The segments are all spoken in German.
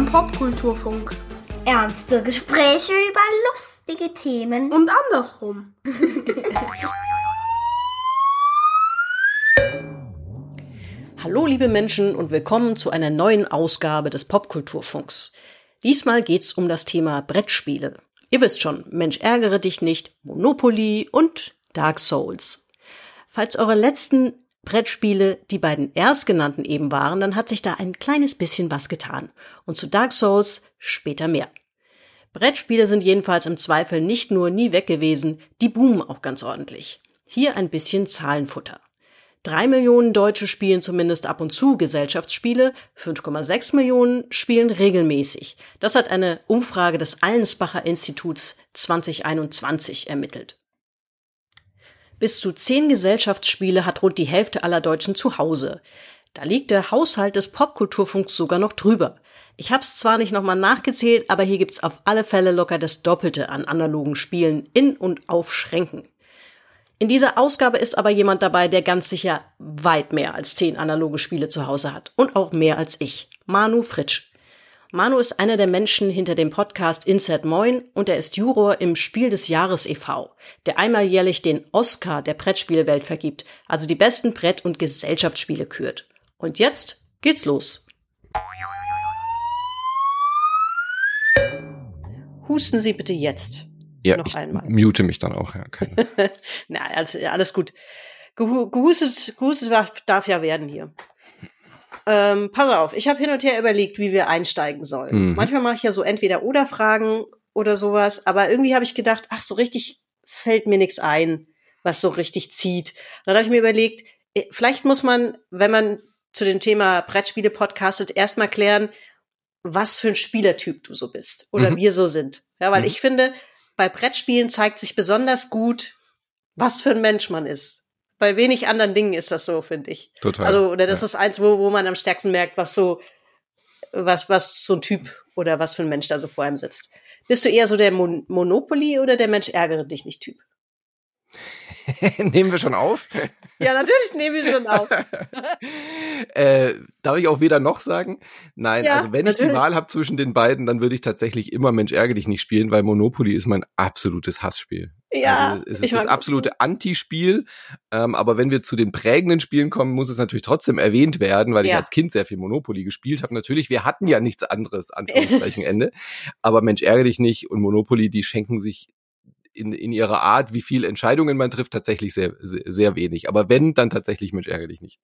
Beim Popkulturfunk. Ernste Gespräche über lustige Themen. Und andersrum. Hallo liebe Menschen und willkommen zu einer neuen Ausgabe des Popkulturfunks. Diesmal geht's um das Thema Brettspiele. Ihr wisst schon, Mensch ärgere dich nicht, Monopoly und Dark Souls. Falls eure letzten Brettspiele die beiden erstgenannten eben waren, dann hat sich da ein kleines bisschen was getan. Und zu Dark Souls später mehr. Brettspiele sind jedenfalls im Zweifel nicht nur nie weg gewesen, die boomen auch ganz ordentlich. Hier ein bisschen Zahlenfutter. Drei Millionen Deutsche spielen zumindest ab und zu Gesellschaftsspiele, 5,6 Millionen spielen regelmäßig. Das hat eine Umfrage des Allensbacher Instituts 2021 ermittelt. Bis zu zehn Gesellschaftsspiele hat rund die Hälfte aller Deutschen zu Hause. Da liegt der Haushalt des Popkulturfunks sogar noch drüber. Ich hab's zwar nicht nochmal nachgezählt, aber hier gibt's auf alle Fälle locker das Doppelte an analogen Spielen in und auf Schränken. In dieser Ausgabe ist aber jemand dabei, der ganz sicher weit mehr als zehn analoge Spiele zu Hause hat. Und auch mehr als ich. Manu Fritsch. Manu ist einer der Menschen hinter dem Podcast Insert Moin und er ist Juror im Spiel des Jahres e.V., der einmal jährlich den Oscar der Brettspielewelt vergibt, also die besten Brett- und Gesellschaftsspiele kürt. Und jetzt geht's los. Husten Sie bitte jetzt. Ja, noch ich einmal. mute mich dann auch. Ja, Na, also, alles gut. Gehustet, gehustet darf ja werden hier. Ähm, pass auf, ich habe hin und her überlegt, wie wir einsteigen sollen. Mhm. Manchmal mache ich ja so entweder oder Fragen oder sowas, aber irgendwie habe ich gedacht, ach, so richtig fällt mir nichts ein, was so richtig zieht. Dann habe ich mir überlegt, äh, vielleicht muss man, wenn man zu dem Thema Brettspiele podcastet, erstmal klären, was für ein Spielertyp du so bist oder mhm. wir so sind. Ja, weil mhm. ich finde, bei Brettspielen zeigt sich besonders gut, was für ein Mensch man ist bei wenig anderen Dingen ist das so, finde ich. Total. Also, oder das ja. ist eins, wo, wo man am stärksten merkt, was so, was, was so ein Typ oder was für ein Mensch da so vor einem sitzt. Bist du eher so der Mon Monopoly oder der Mensch ärgere dich nicht Typ? nehmen wir schon auf? Ja, natürlich nehmen wir schon auf. äh, darf ich auch weder noch sagen? Nein, ja, also wenn natürlich. ich die Wahl habe zwischen den beiden, dann würde ich tatsächlich immer Mensch ärgere dich nicht spielen, weil Monopoly ist mein absolutes Hassspiel. Ja, also es ist das absolute Anti-Spiel. Ähm, aber wenn wir zu den prägenden Spielen kommen, muss es natürlich trotzdem erwähnt werden, weil ja. ich als Kind sehr viel Monopoly gespielt habe. Natürlich, wir hatten ja nichts anderes, Anführungszeichen Ende. Aber Mensch ärgere dich nicht und Monopoly, die schenken sich in, in ihrer Art, wie viel Entscheidungen man trifft, tatsächlich sehr, sehr, sehr wenig. Aber wenn, dann tatsächlich Mensch ärgere dich nicht.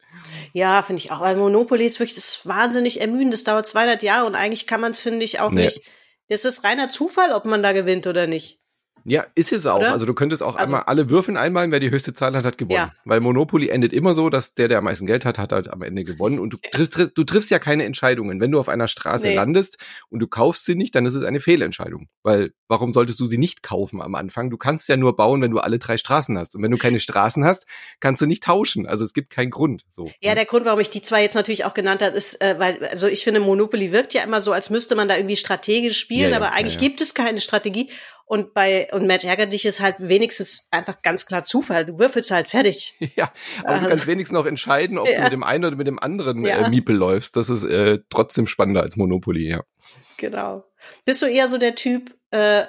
Ja, finde ich auch. Weil Monopoly ist wirklich das ist wahnsinnig ermüdend. Das dauert 200 Jahre und eigentlich kann man es, finde ich, auch nee. nicht. Das ist reiner Zufall, ob man da gewinnt oder nicht. Ja, ist es auch. Oder? Also du könntest auch also, einmal alle Würfeln einmalen, wer die höchste Zahl hat, hat gewonnen. Ja. Weil Monopoly endet immer so, dass der, der am meisten Geld hat, hat halt am Ende gewonnen. Und du, triff, du triffst ja keine Entscheidungen. Wenn du auf einer Straße nee. landest und du kaufst sie nicht, dann ist es eine Fehlentscheidung. Weil warum solltest du sie nicht kaufen am Anfang? Du kannst ja nur bauen, wenn du alle drei Straßen hast. Und wenn du keine Straßen hast, kannst du nicht tauschen. Also es gibt keinen Grund. So. Ja, der Grund, warum ich die zwei jetzt natürlich auch genannt habe, ist, äh, weil, also ich finde, Monopoly wirkt ja immer so, als müsste man da irgendwie strategisch spielen, ja, ja, aber eigentlich gibt es keine Strategie. Und bei und Mensch ärgert dich ist halt wenigstens einfach ganz klar Zufall. Du würfelst halt fertig. Ja, aber du kannst wenigstens noch entscheiden, ob ja. du mit dem einen oder mit dem anderen äh, ja. äh, Miepel läufst. Das ist äh, trotzdem spannender als Monopoly, ja. Genau. Bist du eher so der Typ, äh,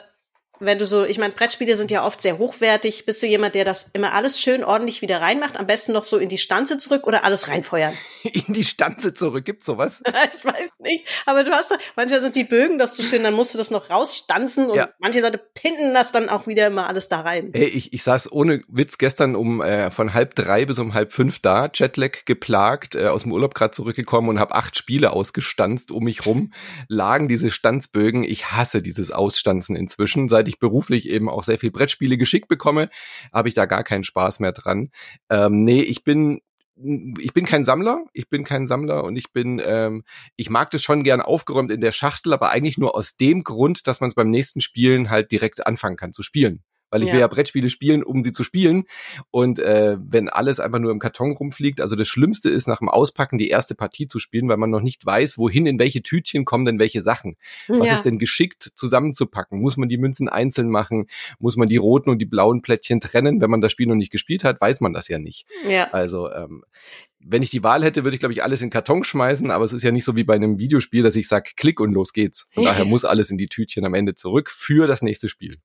wenn du so, ich meine, Brettspiele sind ja oft sehr hochwertig. Bist du jemand, der das immer alles schön ordentlich wieder reinmacht? Am besten noch so in die Stanze zurück oder alles reinfeuern? In die Stanze zurück, gibt's sowas? ich weiß nicht. Aber du hast doch, manchmal sind die Bögen das so schön, dann musst du das noch rausstanzen und ja. manche Leute pinnen das dann auch wieder immer alles da rein. Hey, ich, ich saß ohne Witz gestern um äh, von halb drei bis um halb fünf da, Jetlag geplagt, äh, aus dem Urlaub gerade zurückgekommen und habe acht Spiele ausgestanzt um mich rum, lagen diese Stanzbögen. Ich hasse dieses Ausstanzen inzwischen, seit seit ich beruflich eben auch sehr viel Brettspiele geschickt bekomme, habe ich da gar keinen Spaß mehr dran. Ähm, nee, ich bin ich bin kein Sammler, ich bin kein Sammler und ich bin, ähm, ich mag das schon gern aufgeräumt in der Schachtel, aber eigentlich nur aus dem Grund, dass man es beim nächsten Spielen halt direkt anfangen kann zu spielen. Weil ich ja. will ja Brettspiele spielen, um sie zu spielen. Und äh, wenn alles einfach nur im Karton rumfliegt, also das Schlimmste ist nach dem Auspacken die erste Partie zu spielen, weil man noch nicht weiß, wohin in welche Tütchen kommen denn welche Sachen. Was ja. ist denn geschickt zusammenzupacken? Muss man die Münzen einzeln machen? Muss man die roten und die blauen Plättchen trennen? Wenn man das Spiel noch nicht gespielt hat, weiß man das ja nicht. Ja. Also ähm, wenn ich die Wahl hätte, würde ich, glaube ich, alles in Karton schmeißen, aber es ist ja nicht so wie bei einem Videospiel, dass ich sage, klick und los geht's. Von daher muss alles in die Tütchen am Ende zurück für das nächste Spiel.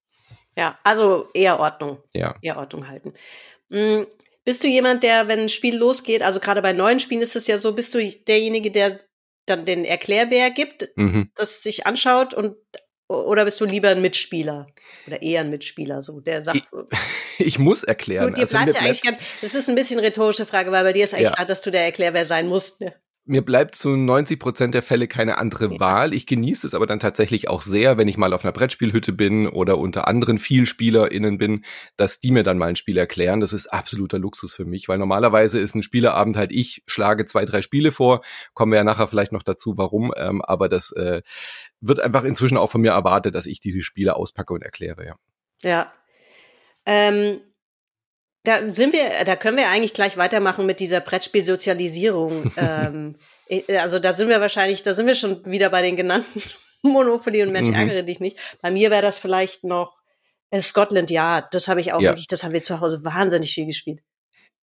Ja, also eher Ordnung. Ja. Eher Ordnung halten. Mhm. Bist du jemand, der, wenn ein Spiel losgeht, also gerade bei neuen Spielen ist es ja so, bist du derjenige, der dann den Erklärbär gibt, mhm. das sich anschaut und oder bist du lieber ein Mitspieler? Oder eher ein Mitspieler, so, der sagt so. Ich, ich muss erklären. Gut, dir also bleibt ja eigentlich ganz, das ist ein bisschen rhetorische Frage, weil bei dir ist eigentlich ja. klar, dass du der Erklärbär sein musst. Ne? Mir bleibt zu 90 Prozent der Fälle keine andere. Wahl. Ich genieße es aber dann tatsächlich auch sehr, wenn ich mal auf einer Brettspielhütte bin oder unter anderen VielspielerInnen bin, dass die mir dann mal ein Spiel erklären. Das ist absoluter Luxus für mich, weil normalerweise ist ein Spieleabend halt, ich schlage zwei, drei Spiele vor, kommen wir ja nachher vielleicht noch dazu, warum, ähm, aber das äh, wird einfach inzwischen auch von mir erwartet, dass ich diese Spiele auspacke und erkläre, ja. Ja. Ähm da sind wir, da können wir eigentlich gleich weitermachen mit dieser Brettspielsozialisierung. ähm, also da sind wir wahrscheinlich, da sind wir schon wieder bei den genannten Monopoly und Mensch mhm. ärgere dich nicht. Bei mir wäre das vielleicht noch äh, Scotland Yard. Das habe ich auch ja. wirklich, das haben wir zu Hause wahnsinnig viel gespielt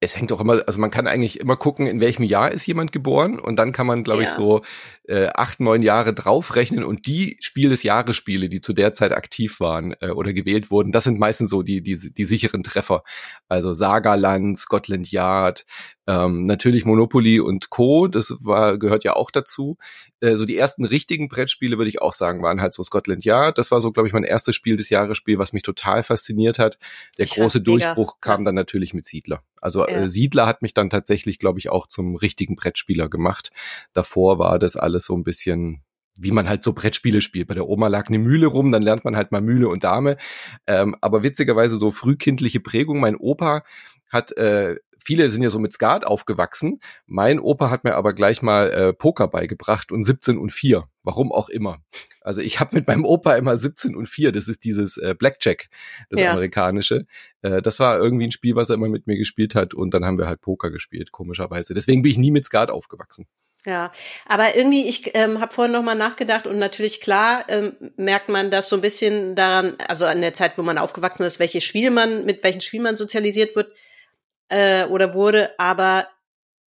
es hängt auch immer, also man kann eigentlich immer gucken, in welchem Jahr ist jemand geboren und dann kann man, glaube ja. ich, so äh, acht, neun Jahre draufrechnen und die Spiel des Jahres Spiele, die zu der Zeit aktiv waren äh, oder gewählt wurden, das sind meistens so die, die, die sicheren Treffer. Also Sagaland, Scotland Yard, ähm, natürlich Monopoly und Co., das war, gehört ja auch dazu. Äh, so die ersten richtigen Brettspiele, würde ich auch sagen, waren halt so Scotland Yard. Das war so, glaube ich, mein erstes Spiel des Jahresspiel, was mich total fasziniert hat. Der ich große Durchbruch mega. kam dann natürlich mit Siedler. Also ja. äh, Siedler hat mich dann tatsächlich, glaube ich, auch zum richtigen Brettspieler gemacht. Davor war das alles so ein bisschen wie man halt so Brettspiele spielt. Bei der Oma lag eine Mühle rum, dann lernt man halt mal Mühle und Dame. Ähm, aber witzigerweise so frühkindliche Prägung. Mein Opa hat äh, viele sind ja so mit Skat aufgewachsen. Mein Opa hat mir aber gleich mal äh, Poker beigebracht und 17 und 4. Warum auch immer. Also ich habe mit meinem Opa immer 17 und 4. Das ist dieses äh, Blackjack, das ja. amerikanische. Äh, das war irgendwie ein Spiel, was er immer mit mir gespielt hat. Und dann haben wir halt Poker gespielt, komischerweise. Deswegen bin ich nie mit Skat aufgewachsen. Ja, aber irgendwie, ich ähm, habe vorhin nochmal nachgedacht und natürlich klar ähm, merkt man das so ein bisschen daran, also an der Zeit, wo man aufgewachsen ist, welches Spiel man, mit welchem Spiel man sozialisiert wird, äh, oder wurde, aber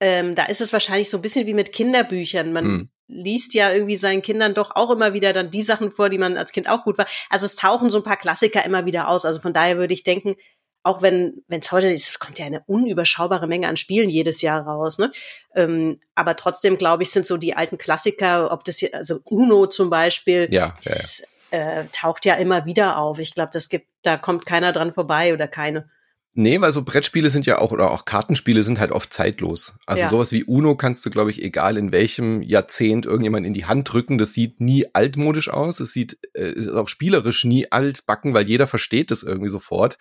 ähm, da ist es wahrscheinlich so ein bisschen wie mit Kinderbüchern. Man hm. liest ja irgendwie seinen Kindern doch auch immer wieder dann die Sachen vor, die man als Kind auch gut war. Also es tauchen so ein paar Klassiker immer wieder aus. Also von daher würde ich denken, auch wenn wenn es heute ist, kommt ja eine unüberschaubare Menge an Spielen jedes Jahr raus. Ne? Ähm, aber trotzdem glaube ich, sind so die alten Klassiker, ob das hier, also Uno zum Beispiel, ja, ja, das, ja. Äh, taucht ja immer wieder auf. Ich glaube, das gibt, da kommt keiner dran vorbei oder keine. Nee, weil so Brettspiele sind ja auch, oder auch Kartenspiele sind halt oft zeitlos. Also ja. sowas wie Uno kannst du, glaube ich, egal in welchem Jahrzehnt irgendjemand in die Hand drücken. Das sieht nie altmodisch aus. Es sieht äh, ist auch spielerisch nie altbacken, weil jeder versteht das irgendwie sofort.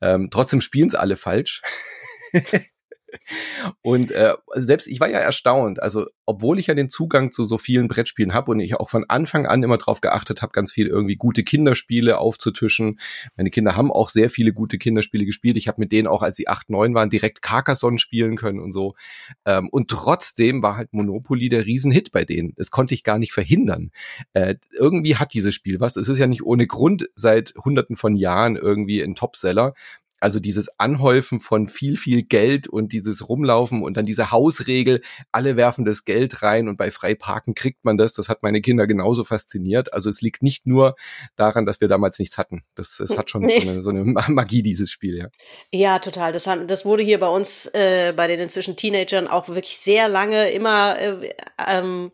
Ähm, trotzdem spielen es alle falsch. Und äh, selbst ich war ja erstaunt, also obwohl ich ja den Zugang zu so vielen Brettspielen habe und ich auch von Anfang an immer darauf geachtet habe, ganz viel irgendwie gute Kinderspiele aufzutischen. Meine Kinder haben auch sehr viele gute Kinderspiele gespielt. Ich habe mit denen auch, als sie acht, neun waren, direkt Carcassonne spielen können und so. Ähm, und trotzdem war halt Monopoly der Riesenhit bei denen. Das konnte ich gar nicht verhindern. Äh, irgendwie hat dieses Spiel was. Es ist ja nicht ohne Grund seit hunderten von Jahren irgendwie ein Topseller. Also dieses Anhäufen von viel, viel Geld und dieses Rumlaufen und dann diese Hausregel, alle werfen das Geld rein und bei Freiparken kriegt man das. Das hat meine Kinder genauso fasziniert. Also es liegt nicht nur daran, dass wir damals nichts hatten. Das, das hat schon nee. so, eine, so, eine, Magie, dieses Spiel, ja. Ja, total. Das, haben, das wurde hier bei uns, äh, bei den inzwischen Teenagern auch wirklich sehr lange immer äh, ähm,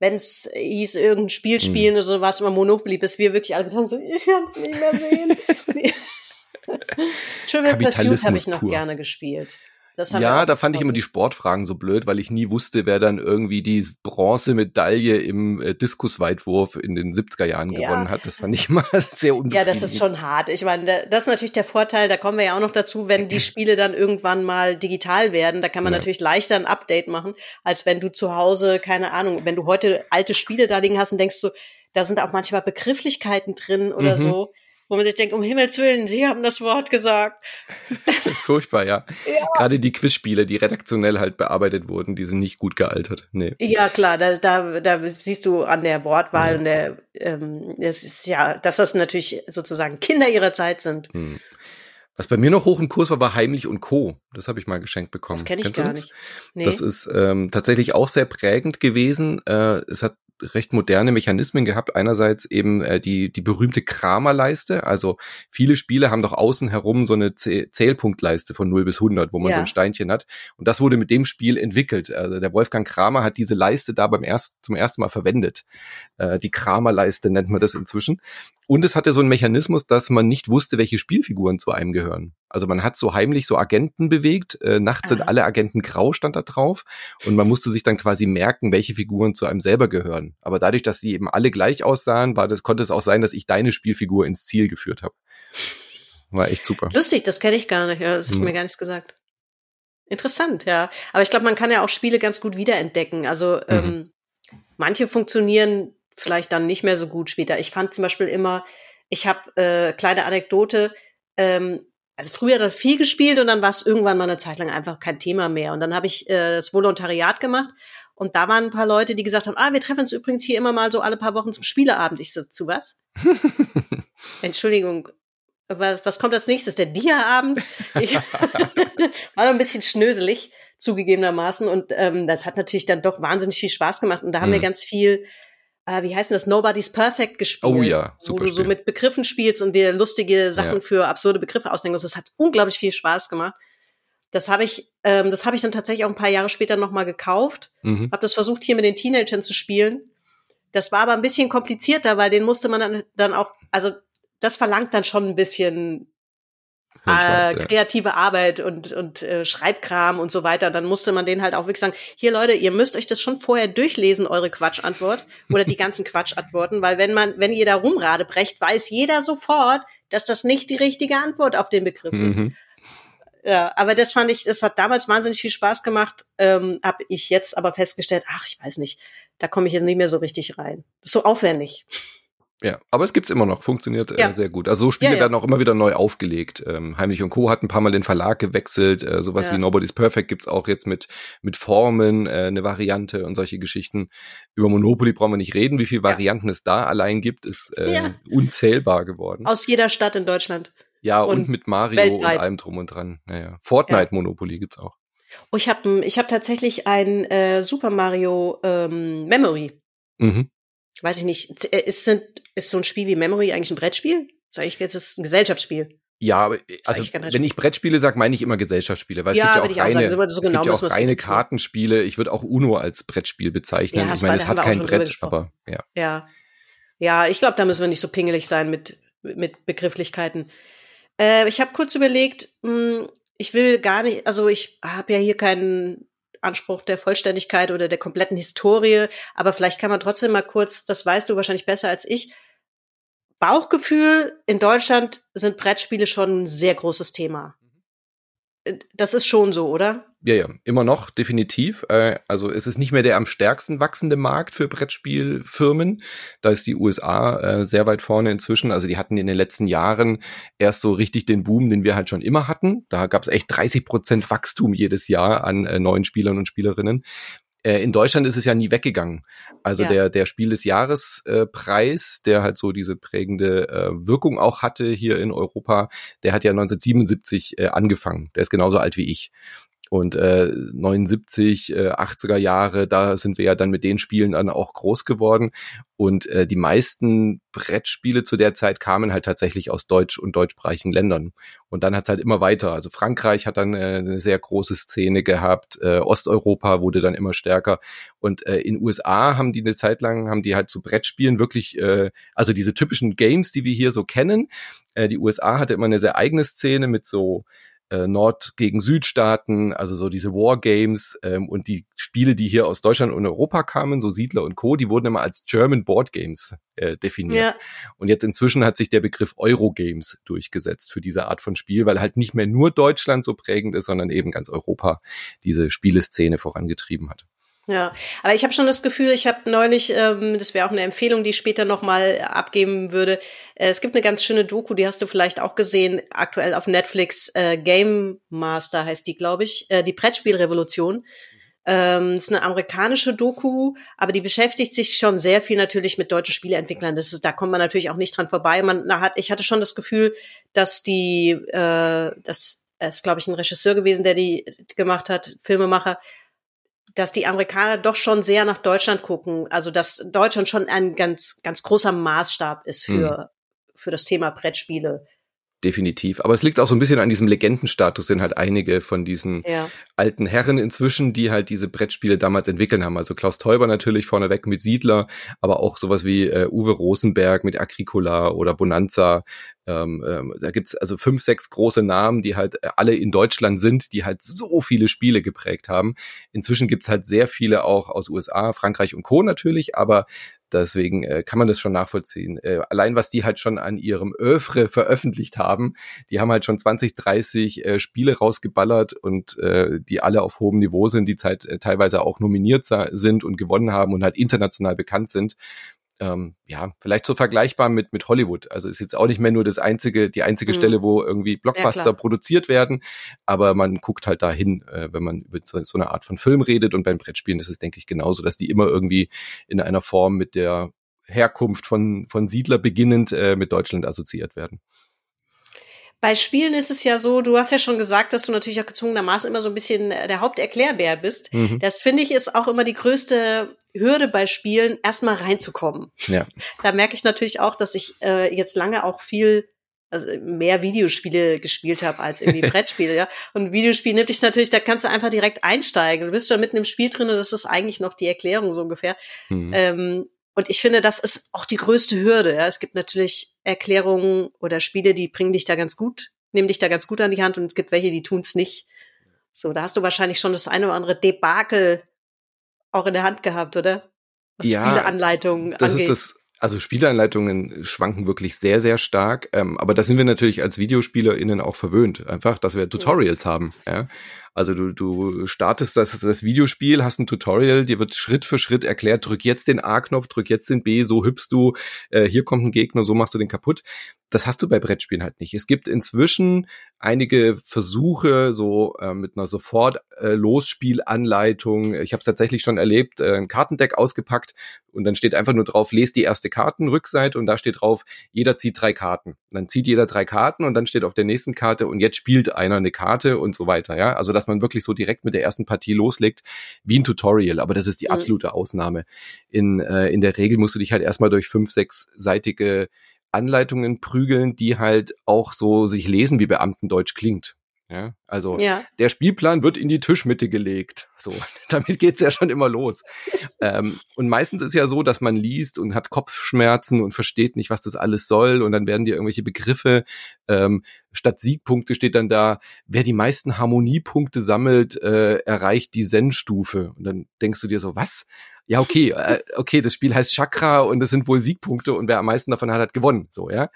wenn es hieß, irgendein Spiel hm. spielen hm. oder so, war es immer Monopoly, bis wir wirklich alle gedacht so, ich hab's nicht mehr sehen. Trivial Pursuit habe ich noch pur. gerne gespielt. ja, da fand ich immer die Sportfragen so blöd, weil ich nie wusste, wer dann irgendwie die Bronzemedaille im äh, Diskusweitwurf in den 70er Jahren ja. gewonnen hat. Das fand ich immer sehr unbefriedigend. Ja, das ist schon hart. Ich meine, das ist natürlich der Vorteil, da kommen wir ja auch noch dazu, wenn die Spiele dann irgendwann mal digital werden, da kann man ja. natürlich leichter ein Update machen, als wenn du zu Hause, keine Ahnung, wenn du heute alte Spiele da liegen hast und denkst so, da sind auch manchmal Begrifflichkeiten drin oder mhm. so wo man sich denkt, um Himmels Willen, Sie haben das Wort gesagt. Furchtbar, ja. ja. Gerade die Quizspiele, die redaktionell halt bearbeitet wurden, die sind nicht gut gealtert. Nee. Ja, klar, da, da, da siehst du an der Wortwahl ja. und der, ähm, das ist ja, dass das natürlich sozusagen Kinder ihrer Zeit sind. Hm. Was bei mir noch hoch im Kurs war, war Heimlich und Co. Das habe ich mal geschenkt bekommen. Das kenne ich Kennst gar nicht. Nee. Das ist ähm, tatsächlich auch sehr prägend gewesen. Äh, es hat recht moderne Mechanismen gehabt. Einerseits eben äh, die, die berühmte Kramerleiste. Also viele Spiele haben doch außen herum so eine Zählpunktleiste von 0 bis 100, wo man ja. so ein Steinchen hat. Und das wurde mit dem Spiel entwickelt. Also der Wolfgang Kramer hat diese Leiste da beim erst, zum ersten Mal verwendet. Äh, die Kramerleiste nennt man das inzwischen. Und es hatte so einen Mechanismus, dass man nicht wusste, welche Spielfiguren zu einem gehören. Also man hat so heimlich so Agenten bewegt. Äh, nachts sind alle Agenten grau, stand da drauf. Und man musste sich dann quasi merken, welche Figuren zu einem selber gehören. Aber dadurch, dass sie eben alle gleich aussahen, war das, konnte es auch sein, dass ich deine Spielfigur ins Ziel geführt habe. War echt super. Lustig, das kenne ich gar nicht. Ja, das ist hm. mir gar nichts gesagt. Interessant, ja. Aber ich glaube, man kann ja auch Spiele ganz gut wiederentdecken. Also mhm. ähm, manche funktionieren vielleicht dann nicht mehr so gut später. Ich fand zum Beispiel immer, ich habe äh, kleine Anekdote, ähm, also früher dann viel gespielt und dann war es irgendwann mal eine Zeit lang einfach kein Thema mehr. Und dann habe ich äh, das Volontariat gemacht und da waren ein paar Leute, die gesagt haben, ah, wir treffen uns übrigens hier immer mal so alle paar Wochen zum Spieleabend. Ich so, zu was? Entschuldigung, was, was kommt als nächstes? Der Dia-Abend? War ein bisschen schnöselig, zugegebenermaßen. Und ähm, das hat natürlich dann doch wahnsinnig viel Spaß gemacht. Und da haben mhm. wir ganz viel äh, wie heißt denn das, Nobody's Perfect gespielt. Oh ja, super. Wo du so mit Begriffen spielst und dir lustige Sachen ja. für absurde Begriffe ausdenkst. Das hat unglaublich viel Spaß gemacht. Das habe ich, ähm, das habe ich dann tatsächlich auch ein paar Jahre später nochmal gekauft. Mhm. Habe das versucht, hier mit den Teenagern zu spielen. Das war aber ein bisschen komplizierter, weil den musste man dann, dann auch, also das verlangt dann schon ein bisschen äh, kreative ja. Arbeit und, und äh, Schreibkram und so weiter. Dann musste man denen halt auch wirklich sagen, hier Leute, ihr müsst euch das schon vorher durchlesen, eure Quatschantwort oder die ganzen Quatschantworten, weil wenn man, wenn ihr da rumrade brecht, weiß jeder sofort, dass das nicht die richtige Antwort auf den Begriff mhm. ist. Ja, aber das fand ich, das hat damals wahnsinnig viel Spaß gemacht. Ähm, habe ich jetzt aber festgestellt, ach, ich weiß nicht, da komme ich jetzt nicht mehr so richtig rein. Ist so aufwendig. Ja, aber es gibt's immer noch, funktioniert äh, ja. sehr gut. Also so Spiele ja, ja. werden auch immer wieder neu aufgelegt. Ähm, Heimlich und Co. hat ein paar Mal den Verlag gewechselt. Äh, sowas wie Nobody's Perfect gibt's auch jetzt mit, mit Formen, äh, eine Variante und solche Geschichten. Über Monopoly brauchen wir nicht reden. Wie viele Varianten es da allein gibt, ist äh, unzählbar geworden. Aus jeder Stadt in Deutschland. Ja, und, und mit Mario weltweit. und allem drum und dran. Naja. Fortnite Monopoly gibt's auch. Oh, ich habe ich hab tatsächlich ein äh, Super Mario ähm, Memory. Mhm weiß ich nicht, äh, ist, ist so ein Spiel wie Memory eigentlich ein Brettspiel? Sag ich jetzt, ist ein Gesellschaftsspiel. Ja, aber also wenn ich Brettspiele sage, meine ich immer Gesellschaftsspiele, weil es ja, gibt ja auch reine, sagen, so genau gibt ja auch reine Kartenspiele. Ich würde auch Uno als Brettspiel bezeichnen. Ja, ich meine, es hat kein Brett, aber ja. Ja, ja ich glaube, da müssen wir nicht so pingelig sein mit, mit Begrifflichkeiten. Äh, ich habe kurz überlegt, mh, hm, ich will gar nicht, also ich habe ja hier keinen Anspruch der Vollständigkeit oder der kompletten Historie, aber vielleicht kann man trotzdem mal kurz, das weißt du wahrscheinlich besser als ich, Bauchgefühl, in Deutschland sind Brettspiele schon ein sehr großes Thema. Äh, das ist schon so, oder? Ja, ja, immer noch, definitiv. Äh, also es ist nicht mehr der am stärksten wachsende Markt für Brettspielfirmen. Da ist die USA äh, sehr weit vorne inzwischen. Also die hatten in den letzten Jahren erst so richtig den Boom, den wir halt schon immer hatten. Da gab es echt 30 Prozent Wachstum jedes Jahr an äh, neuen Spielern und Spielerinnen in Deutschland ist es ja nie weggegangen. Also ja. der, der Spiel des Jahres äh, Preis, der halt so diese prägende äh, Wirkung auch hatte hier in Europa, der hat ja 1977 äh, angefangen. Der ist genauso alt wie ich. Und äh, 79, äh, 80er Jahre, da sind wir ja dann mit den Spielen dann auch groß geworden. Und äh, die meisten Brettspiele zu der Zeit kamen halt tatsächlich aus deutsch- und deutschsprachigen Ländern. Und dann hat's halt immer weiter. Also Frankreich hat dann äh, eine sehr große Szene gehabt, äh, Osteuropa wurde dann immer stärker. Und äh, in USA haben die eine Zeit lang, haben die halt zu Brettspielen wirklich, äh, also diese typischen Games, die wir hier so kennen. Äh, die USA hatte immer eine sehr eigene Szene mit so äh, Nord- gegen Südstaaten, also so diese Wargames ähm, und die Spiele, die hier aus Deutschland und Europa kamen, so Siedler und Co., die wurden immer als German Board Games äh, definiert. Ja. Und jetzt inzwischen hat sich der Begriff Eurogames durchgesetzt für diese Art von Spiel, weil halt nicht mehr nur Deutschland so prägend ist, sondern eben ganz Europa diese Spieleszene vorangetrieben hat. Ja, aber ich habe schon das Gefühl, ich habe neulich, ähm, das wäre auch eine Empfehlung, die ich später nochmal abgeben würde. Äh, es gibt eine ganz schöne Doku, die hast du vielleicht auch gesehen, aktuell auf Netflix, äh, Game Master heißt die, glaube ich, äh, die Brettspielrevolution. Ähm, ist eine amerikanische Doku, aber die beschäftigt sich schon sehr viel natürlich mit deutschen Spieleentwicklern. Das ist, da kommt man natürlich auch nicht dran vorbei. Man hat, ich hatte schon das Gefühl, dass die, äh, das ist, glaube ich, ein Regisseur gewesen, der die gemacht hat, Filmemacher, dass die Amerikaner doch schon sehr nach Deutschland gucken. Also dass Deutschland schon ein ganz, ganz großer Maßstab ist für, hm. für das Thema Brettspiele definitiv. Aber es liegt auch so ein bisschen an diesem Legendenstatus, den halt einige von diesen ja. alten Herren inzwischen, die halt diese Brettspiele damals entwickeln haben. Also Klaus Teuber natürlich vorneweg mit Siedler, aber auch sowas wie äh, Uwe Rosenberg mit Agricola oder Bonanza. Ähm, ähm, da gibt's also fünf, sechs große Namen, die halt äh, alle in Deutschland sind, die halt so viele Spiele geprägt haben. Inzwischen gibt's halt sehr viele auch aus USA, Frankreich und Co. natürlich, aber Deswegen äh, kann man das schon nachvollziehen. Äh, allein was die halt schon an ihrem Öffre veröffentlicht haben, die haben halt schon 20, 30 äh, Spiele rausgeballert und äh, die alle auf hohem Niveau sind, die halt, äh, teilweise auch nominiert sind und gewonnen haben und halt international bekannt sind ähm, ja, vielleicht so vergleichbar mit, mit Hollywood. Also ist jetzt auch nicht mehr nur das einzige, die einzige mhm. Stelle, wo irgendwie Blockbuster ja, produziert werden, aber man guckt halt dahin, äh, wenn man über so, so eine Art von Film redet und beim Brettspielen ist es, denke ich, genauso, dass die immer irgendwie in einer Form mit der Herkunft von, von Siedler beginnend äh, mit Deutschland assoziiert werden. Bei Spielen ist es ja so, du hast ja schon gesagt, dass du natürlich auch gezwungenermaßen immer so ein bisschen äh, der Haupterklärbär bist. Mhm. Das finde ich ist auch immer die größte Hürde bei Spielen, erstmal reinzukommen. Ja. Da merke ich natürlich auch, dass ich äh, jetzt lange auch viel also mehr Videospiele gespielt habe als irgendwie Brettspiele, ja. Und Videospiel nimmt dich natürlich, da kannst du einfach direkt einsteigen. Du bist schon mitten im Spiel drin und das ist eigentlich noch die Erklärung so ungefähr. Mhm. Ähm, und ich finde, das ist auch die größte Hürde. Ja. Es gibt natürlich Erklärungen oder Spiele, die bringen dich da ganz gut, nehmen dich da ganz gut an die Hand und es gibt welche, die tun's nicht. So, da hast du wahrscheinlich schon das eine oder andere Debakel auch in der Hand gehabt, oder? Was ja, Spieleanleitungen das angeht. ist das. Also Spieleanleitungen schwanken wirklich sehr, sehr stark. Ähm, aber da sind wir natürlich als VideospielerInnen auch verwöhnt. Einfach, dass wir Tutorials ja. haben. Ja? Also du, du startest das, das Videospiel, hast ein Tutorial, dir wird Schritt für Schritt erklärt, drück jetzt den A-Knopf, drück jetzt den B, so hüpfst du, äh, hier kommt ein Gegner, so machst du den kaputt. Das hast du bei Brettspielen halt nicht. Es gibt inzwischen einige Versuche so äh, mit einer sofort äh, Losspielanleitung. Ich habe es tatsächlich schon erlebt, äh, ein Kartendeck ausgepackt und dann steht einfach nur drauf, lest die erste Kartenrückseite und da steht drauf, jeder zieht drei Karten. Dann zieht jeder drei Karten und dann steht auf der nächsten Karte und jetzt spielt einer eine Karte und so weiter. Ja, also dass man wirklich so direkt mit der ersten Partie loslegt, wie ein Tutorial. Aber das ist die absolute Ausnahme. In äh, in der Regel musst du dich halt erstmal durch fünf, sechsseitige Anleitungen prügeln, die halt auch so sich lesen, wie Beamtendeutsch klingt. Ja, also ja. der Spielplan wird in die Tischmitte gelegt. So, damit geht's ja schon immer los. ähm, und meistens ist ja so, dass man liest und hat Kopfschmerzen und versteht nicht, was das alles soll. Und dann werden dir irgendwelche Begriffe, ähm, statt Siegpunkte steht dann da, wer die meisten Harmoniepunkte sammelt, äh, erreicht die Zen-Stufe. Und dann denkst du dir so, was? ja, okay, äh, okay, das Spiel heißt Chakra und es sind wohl Siegpunkte und wer am meisten davon hat, hat gewonnen. So, ja.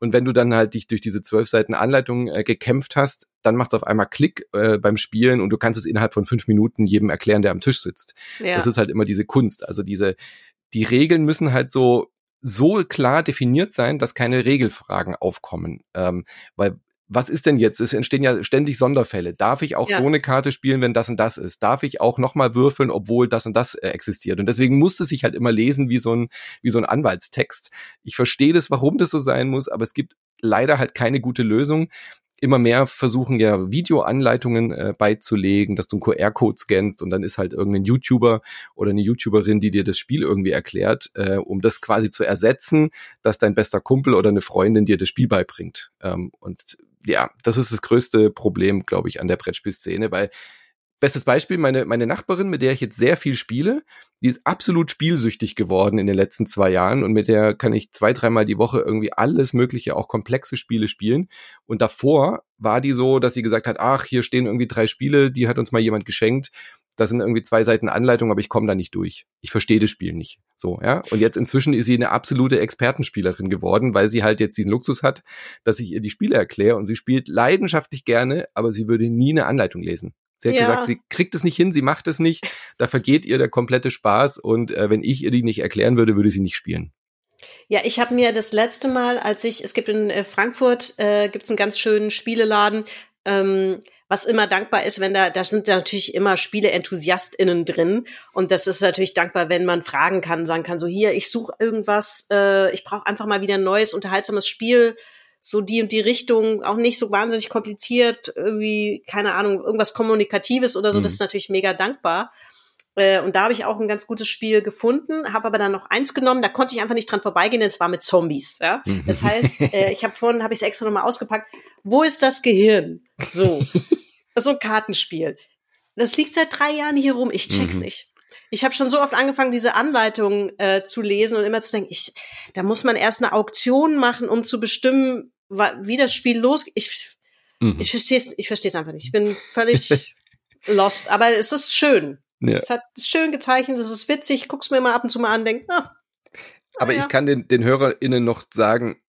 Und wenn du dann halt dich durch diese zwölf Seiten Anleitung äh, gekämpft hast, dann macht es auf einmal Klick äh, beim Spielen und du kannst es innerhalb von fünf Minuten jedem erklären, der am Tisch sitzt. Ja. Das ist halt immer diese Kunst. Also diese, die Regeln müssen halt so so klar definiert sein, dass keine Regelfragen aufkommen. Ähm, weil was ist denn jetzt? Es entstehen ja ständig Sonderfälle. Darf ich auch ja. so eine Karte spielen, wenn das und das ist? Darf ich auch nochmal würfeln, obwohl das und das äh, existiert? Und deswegen muss es sich halt immer lesen wie so ein, wie so ein Anwaltstext. Ich verstehe das, warum das so sein muss, aber es gibt leider halt keine gute Lösung. Immer mehr versuchen ja Videoanleitungen äh, beizulegen, dass du einen QR-Code scannst und dann ist halt irgendein YouTuber oder eine YouTuberin, die dir das Spiel irgendwie erklärt, äh, um das quasi zu ersetzen, dass dein bester Kumpel oder eine Freundin dir das Spiel beibringt. Ähm, und ja, das ist das größte Problem, glaube ich, an der Brettspielszene, weil Bestes Beispiel, meine, meine Nachbarin, mit der ich jetzt sehr viel spiele, die ist absolut spielsüchtig geworden in den letzten zwei Jahren und mit der kann ich zwei, dreimal die Woche irgendwie alles mögliche, auch komplexe Spiele spielen. Und davor war die so, dass sie gesagt hat, ach, hier stehen irgendwie drei Spiele, die hat uns mal jemand geschenkt. Da sind irgendwie zwei Seiten Anleitung, aber ich komme da nicht durch. Ich verstehe das Spiel nicht. So, ja. Und jetzt inzwischen ist sie eine absolute Expertenspielerin geworden, weil sie halt jetzt diesen Luxus hat, dass ich ihr die Spiele erkläre und sie spielt leidenschaftlich gerne, aber sie würde nie eine Anleitung lesen. Sie hat ja. gesagt, sie kriegt es nicht hin, sie macht es nicht, da vergeht ihr der komplette Spaß und äh, wenn ich ihr die nicht erklären würde, würde sie nicht spielen. Ja, ich habe mir das letzte Mal, als ich, es gibt in äh, Frankfurt, äh, gibt es einen ganz schönen Spieleladen, ähm, was immer dankbar ist, wenn da, da sind natürlich immer Spiele-EnthusiastInnen drin. Und das ist natürlich dankbar, wenn man fragen kann, sagen kann, so hier, ich suche irgendwas, äh, ich brauche einfach mal wieder ein neues, unterhaltsames Spiel, so die und die Richtung, auch nicht so wahnsinnig kompliziert, irgendwie, keine Ahnung, irgendwas Kommunikatives oder so, mhm. das ist natürlich mega dankbar. Äh, und da habe ich auch ein ganz gutes Spiel gefunden, habe aber dann noch eins genommen, da konnte ich einfach nicht dran vorbeigehen, denn es war mit Zombies. Ja? Mhm. Das heißt, äh, ich habe vorhin, habe ich es extra nochmal ausgepackt, wo ist das Gehirn? So, so ein Kartenspiel. Das liegt seit drei Jahren hier rum, ich check's mhm. nicht. Ich habe schon so oft angefangen, diese Anleitung äh, zu lesen und immer zu denken, ich, da muss man erst eine Auktion machen, um zu bestimmen, wie das Spiel losgeht. Ich, mhm. ich verstehe es ich versteh's einfach nicht. Ich bin völlig lost, aber es ist schön. Ja. Es hat schön gezeichnet, es ist witzig, guck's mir mal ab und zu mal an, denk, ah, aber ja. ich kann den, den HörerInnen noch sagen,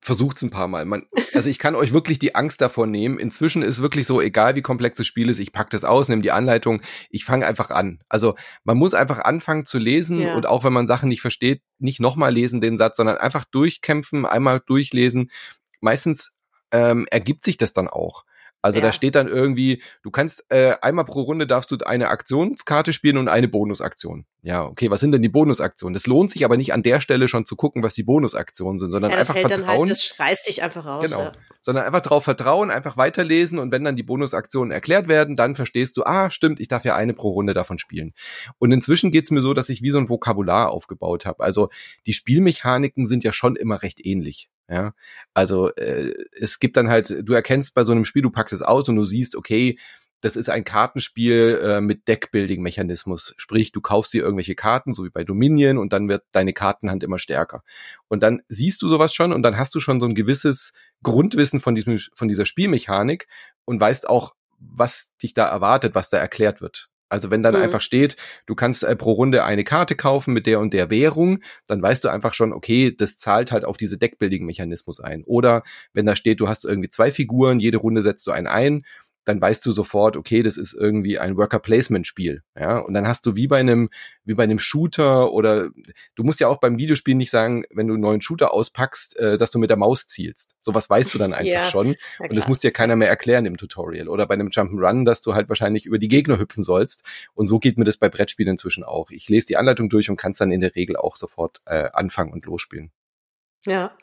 versucht's ein paar Mal. Man, also ich kann euch wirklich die Angst davor nehmen. Inzwischen ist wirklich so, egal wie komplex das Spiel ist, ich pack das aus, nehme die Anleitung, ich fange einfach an. Also man muss einfach anfangen zu lesen ja. und auch wenn man Sachen nicht versteht, nicht nochmal lesen den Satz, sondern einfach durchkämpfen, einmal durchlesen. Meistens ähm, ergibt sich das dann auch. Also ja. da steht dann irgendwie, du kannst äh, einmal pro Runde darfst du eine Aktionskarte spielen und eine Bonusaktion. Ja, okay, was sind denn die Bonusaktionen? Das lohnt sich aber nicht an der Stelle schon zu gucken, was die Bonusaktionen sind, sondern ja, einfach halt vertrauen. Halt, das reißt dich einfach raus. Genau. Ja. Sondern einfach darauf vertrauen, einfach weiterlesen und wenn dann die Bonusaktionen erklärt werden, dann verstehst du, ah, stimmt, ich darf ja eine pro Runde davon spielen. Und inzwischen geht's mir so, dass ich wie so ein Vokabular aufgebaut habe. Also die Spielmechaniken sind ja schon immer recht ähnlich. Ja, also äh, es gibt dann halt, du erkennst bei so einem Spiel, du packst es aus und du siehst, okay, das ist ein Kartenspiel äh, mit Deckbuilding-Mechanismus. Sprich, du kaufst dir irgendwelche Karten, so wie bei Dominion, und dann wird deine Kartenhand immer stärker. Und dann siehst du sowas schon und dann hast du schon so ein gewisses Grundwissen von, diesem, von dieser Spielmechanik und weißt auch, was dich da erwartet, was da erklärt wird. Also wenn dann mhm. einfach steht, du kannst äh, pro Runde eine Karte kaufen mit der und der Währung, dann weißt du einfach schon, okay, das zahlt halt auf diese Deckbuilding-Mechanismus ein. Oder wenn da steht, du hast irgendwie zwei Figuren, jede Runde setzt du einen ein dann weißt du sofort, okay, das ist irgendwie ein Worker Placement Spiel, ja? Und dann hast du wie bei einem wie bei einem Shooter oder du musst ja auch beim Videospiel nicht sagen, wenn du einen neuen Shooter auspackst, äh, dass du mit der Maus zielst. Sowas weißt du dann einfach ja, schon und das muss dir keiner mehr erklären im Tutorial oder bei einem Jump'n'Run, dass du halt wahrscheinlich über die Gegner hüpfen sollst und so geht mir das bei Brettspielen inzwischen auch. Ich lese die Anleitung durch und kann es dann in der Regel auch sofort äh, anfangen und losspielen. Ja,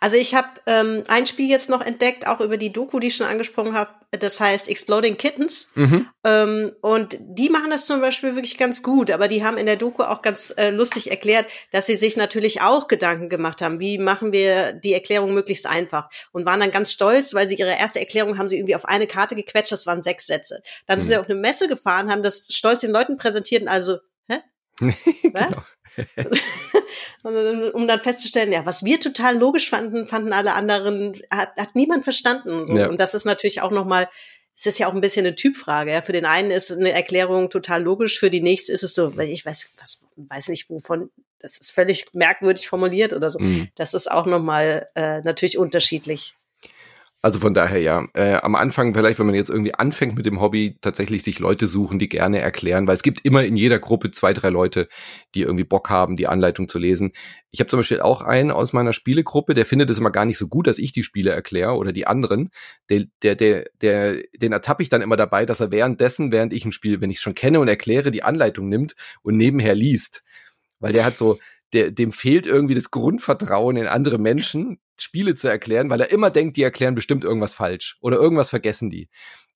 also ich habe ähm, ein Spiel jetzt noch entdeckt, auch über die Doku, die ich schon angesprochen habe. Das heißt Exploding Kittens. Mhm. Ähm, und die machen das zum Beispiel wirklich ganz gut. Aber die haben in der Doku auch ganz äh, lustig erklärt, dass sie sich natürlich auch Gedanken gemacht haben, wie machen wir die Erklärung möglichst einfach. Und waren dann ganz stolz, weil sie ihre erste Erklärung haben sie irgendwie auf eine Karte gequetscht. Das waren sechs Sätze. Dann mhm. sind sie auf eine Messe gefahren, haben das stolz den Leuten präsentiert und also, hä? Was? genau. um dann festzustellen, ja, was wir total logisch fanden, fanden alle anderen, hat, hat niemand verstanden. So. Ja. Und das ist natürlich auch nochmal, es ist ja auch ein bisschen eine Typfrage. Ja. Für den einen ist eine Erklärung total logisch, für die nächste ist es so, weil ich weiß, was, weiß nicht wovon, das ist völlig merkwürdig formuliert oder so. Mhm. Das ist auch nochmal äh, natürlich unterschiedlich. Also von daher ja, äh, am Anfang vielleicht, wenn man jetzt irgendwie anfängt mit dem Hobby, tatsächlich sich Leute suchen, die gerne erklären, weil es gibt immer in jeder Gruppe zwei, drei Leute, die irgendwie Bock haben, die Anleitung zu lesen. Ich habe zum Beispiel auch einen aus meiner Spielegruppe, der findet es immer gar nicht so gut, dass ich die Spiele erkläre oder die anderen. Der, der, der, der, den ertappe ich dann immer dabei, dass er währenddessen, während ich ein Spiel, wenn ich es schon kenne und erkläre, die Anleitung nimmt und nebenher liest. Weil der hat so, der, dem fehlt irgendwie das Grundvertrauen in andere Menschen, Spiele zu erklären, weil er immer denkt, die erklären bestimmt irgendwas falsch oder irgendwas vergessen die.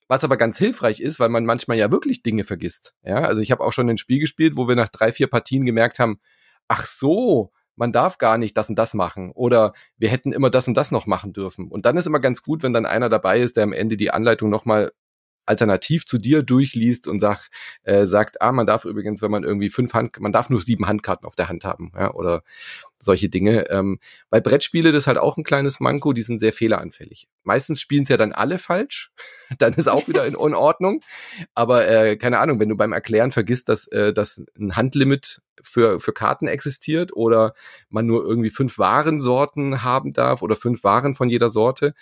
Was aber ganz hilfreich ist, weil man manchmal ja wirklich Dinge vergisst. Ja, also ich habe auch schon ein Spiel gespielt, wo wir nach drei, vier Partien gemerkt haben, ach so, man darf gar nicht das und das machen oder wir hätten immer das und das noch machen dürfen. Und dann ist immer ganz gut, wenn dann einer dabei ist, der am Ende die Anleitung nochmal alternativ zu dir durchliest und sag, äh, sagt, ah, man darf übrigens, wenn man irgendwie fünf Hand, man darf nur sieben Handkarten auf der Hand haben, ja, oder solche Dinge. Ähm, bei Brettspiele das ist halt auch ein kleines Manko, die sind sehr fehleranfällig. Meistens spielen es ja dann alle falsch, dann ist auch wieder in Unordnung. Aber äh, keine Ahnung, wenn du beim Erklären vergisst, dass, äh, dass ein Handlimit für, für Karten existiert oder man nur irgendwie fünf Warensorten haben darf oder fünf Waren von jeder Sorte,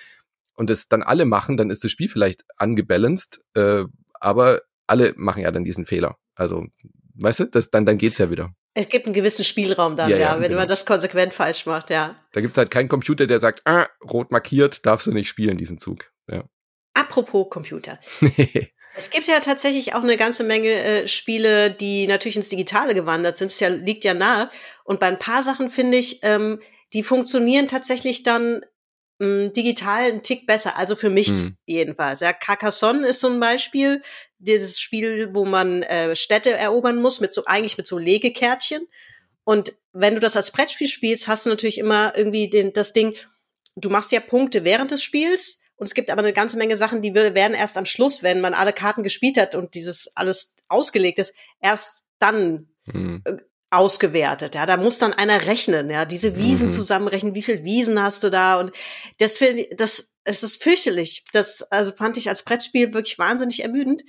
und es dann alle machen, dann ist das Spiel vielleicht angebalanced, äh, aber alle machen ja dann diesen Fehler. Also, weißt du, das, dann, dann geht's ja wieder. Es gibt einen gewissen Spielraum dann, ja, ja, ja wenn genau. man das konsequent falsch macht, ja. Da gibt's halt keinen Computer, der sagt, ah, rot markiert, darfst du nicht spielen, diesen Zug. Ja. Apropos Computer. es gibt ja tatsächlich auch eine ganze Menge äh, Spiele, die natürlich ins Digitale gewandert sind. Es ja, liegt ja nahe. Und bei ein paar Sachen finde ich, ähm, die funktionieren tatsächlich dann mh, digital einen Tick besser. Also für mich hm. jedenfalls. Ja, Carcassonne ist so ein Beispiel dieses Spiel, wo man äh, Städte erobern muss, mit so eigentlich mit so Legekärtchen. Und wenn du das als Brettspiel spielst, hast du natürlich immer irgendwie den, das Ding, du machst ja Punkte während des Spiels und es gibt aber eine ganze Menge Sachen, die werden erst am Schluss, wenn man alle Karten gespielt hat und dieses alles ausgelegt ist, erst dann mhm. Ausgewertet. Ja, da muss dann einer rechnen, ja, diese Wiesen mhm. zusammenrechnen, wie viel Wiesen hast du da und das finde das es ist fürchterlich. Das also fand ich als Brettspiel wirklich wahnsinnig ermüdend.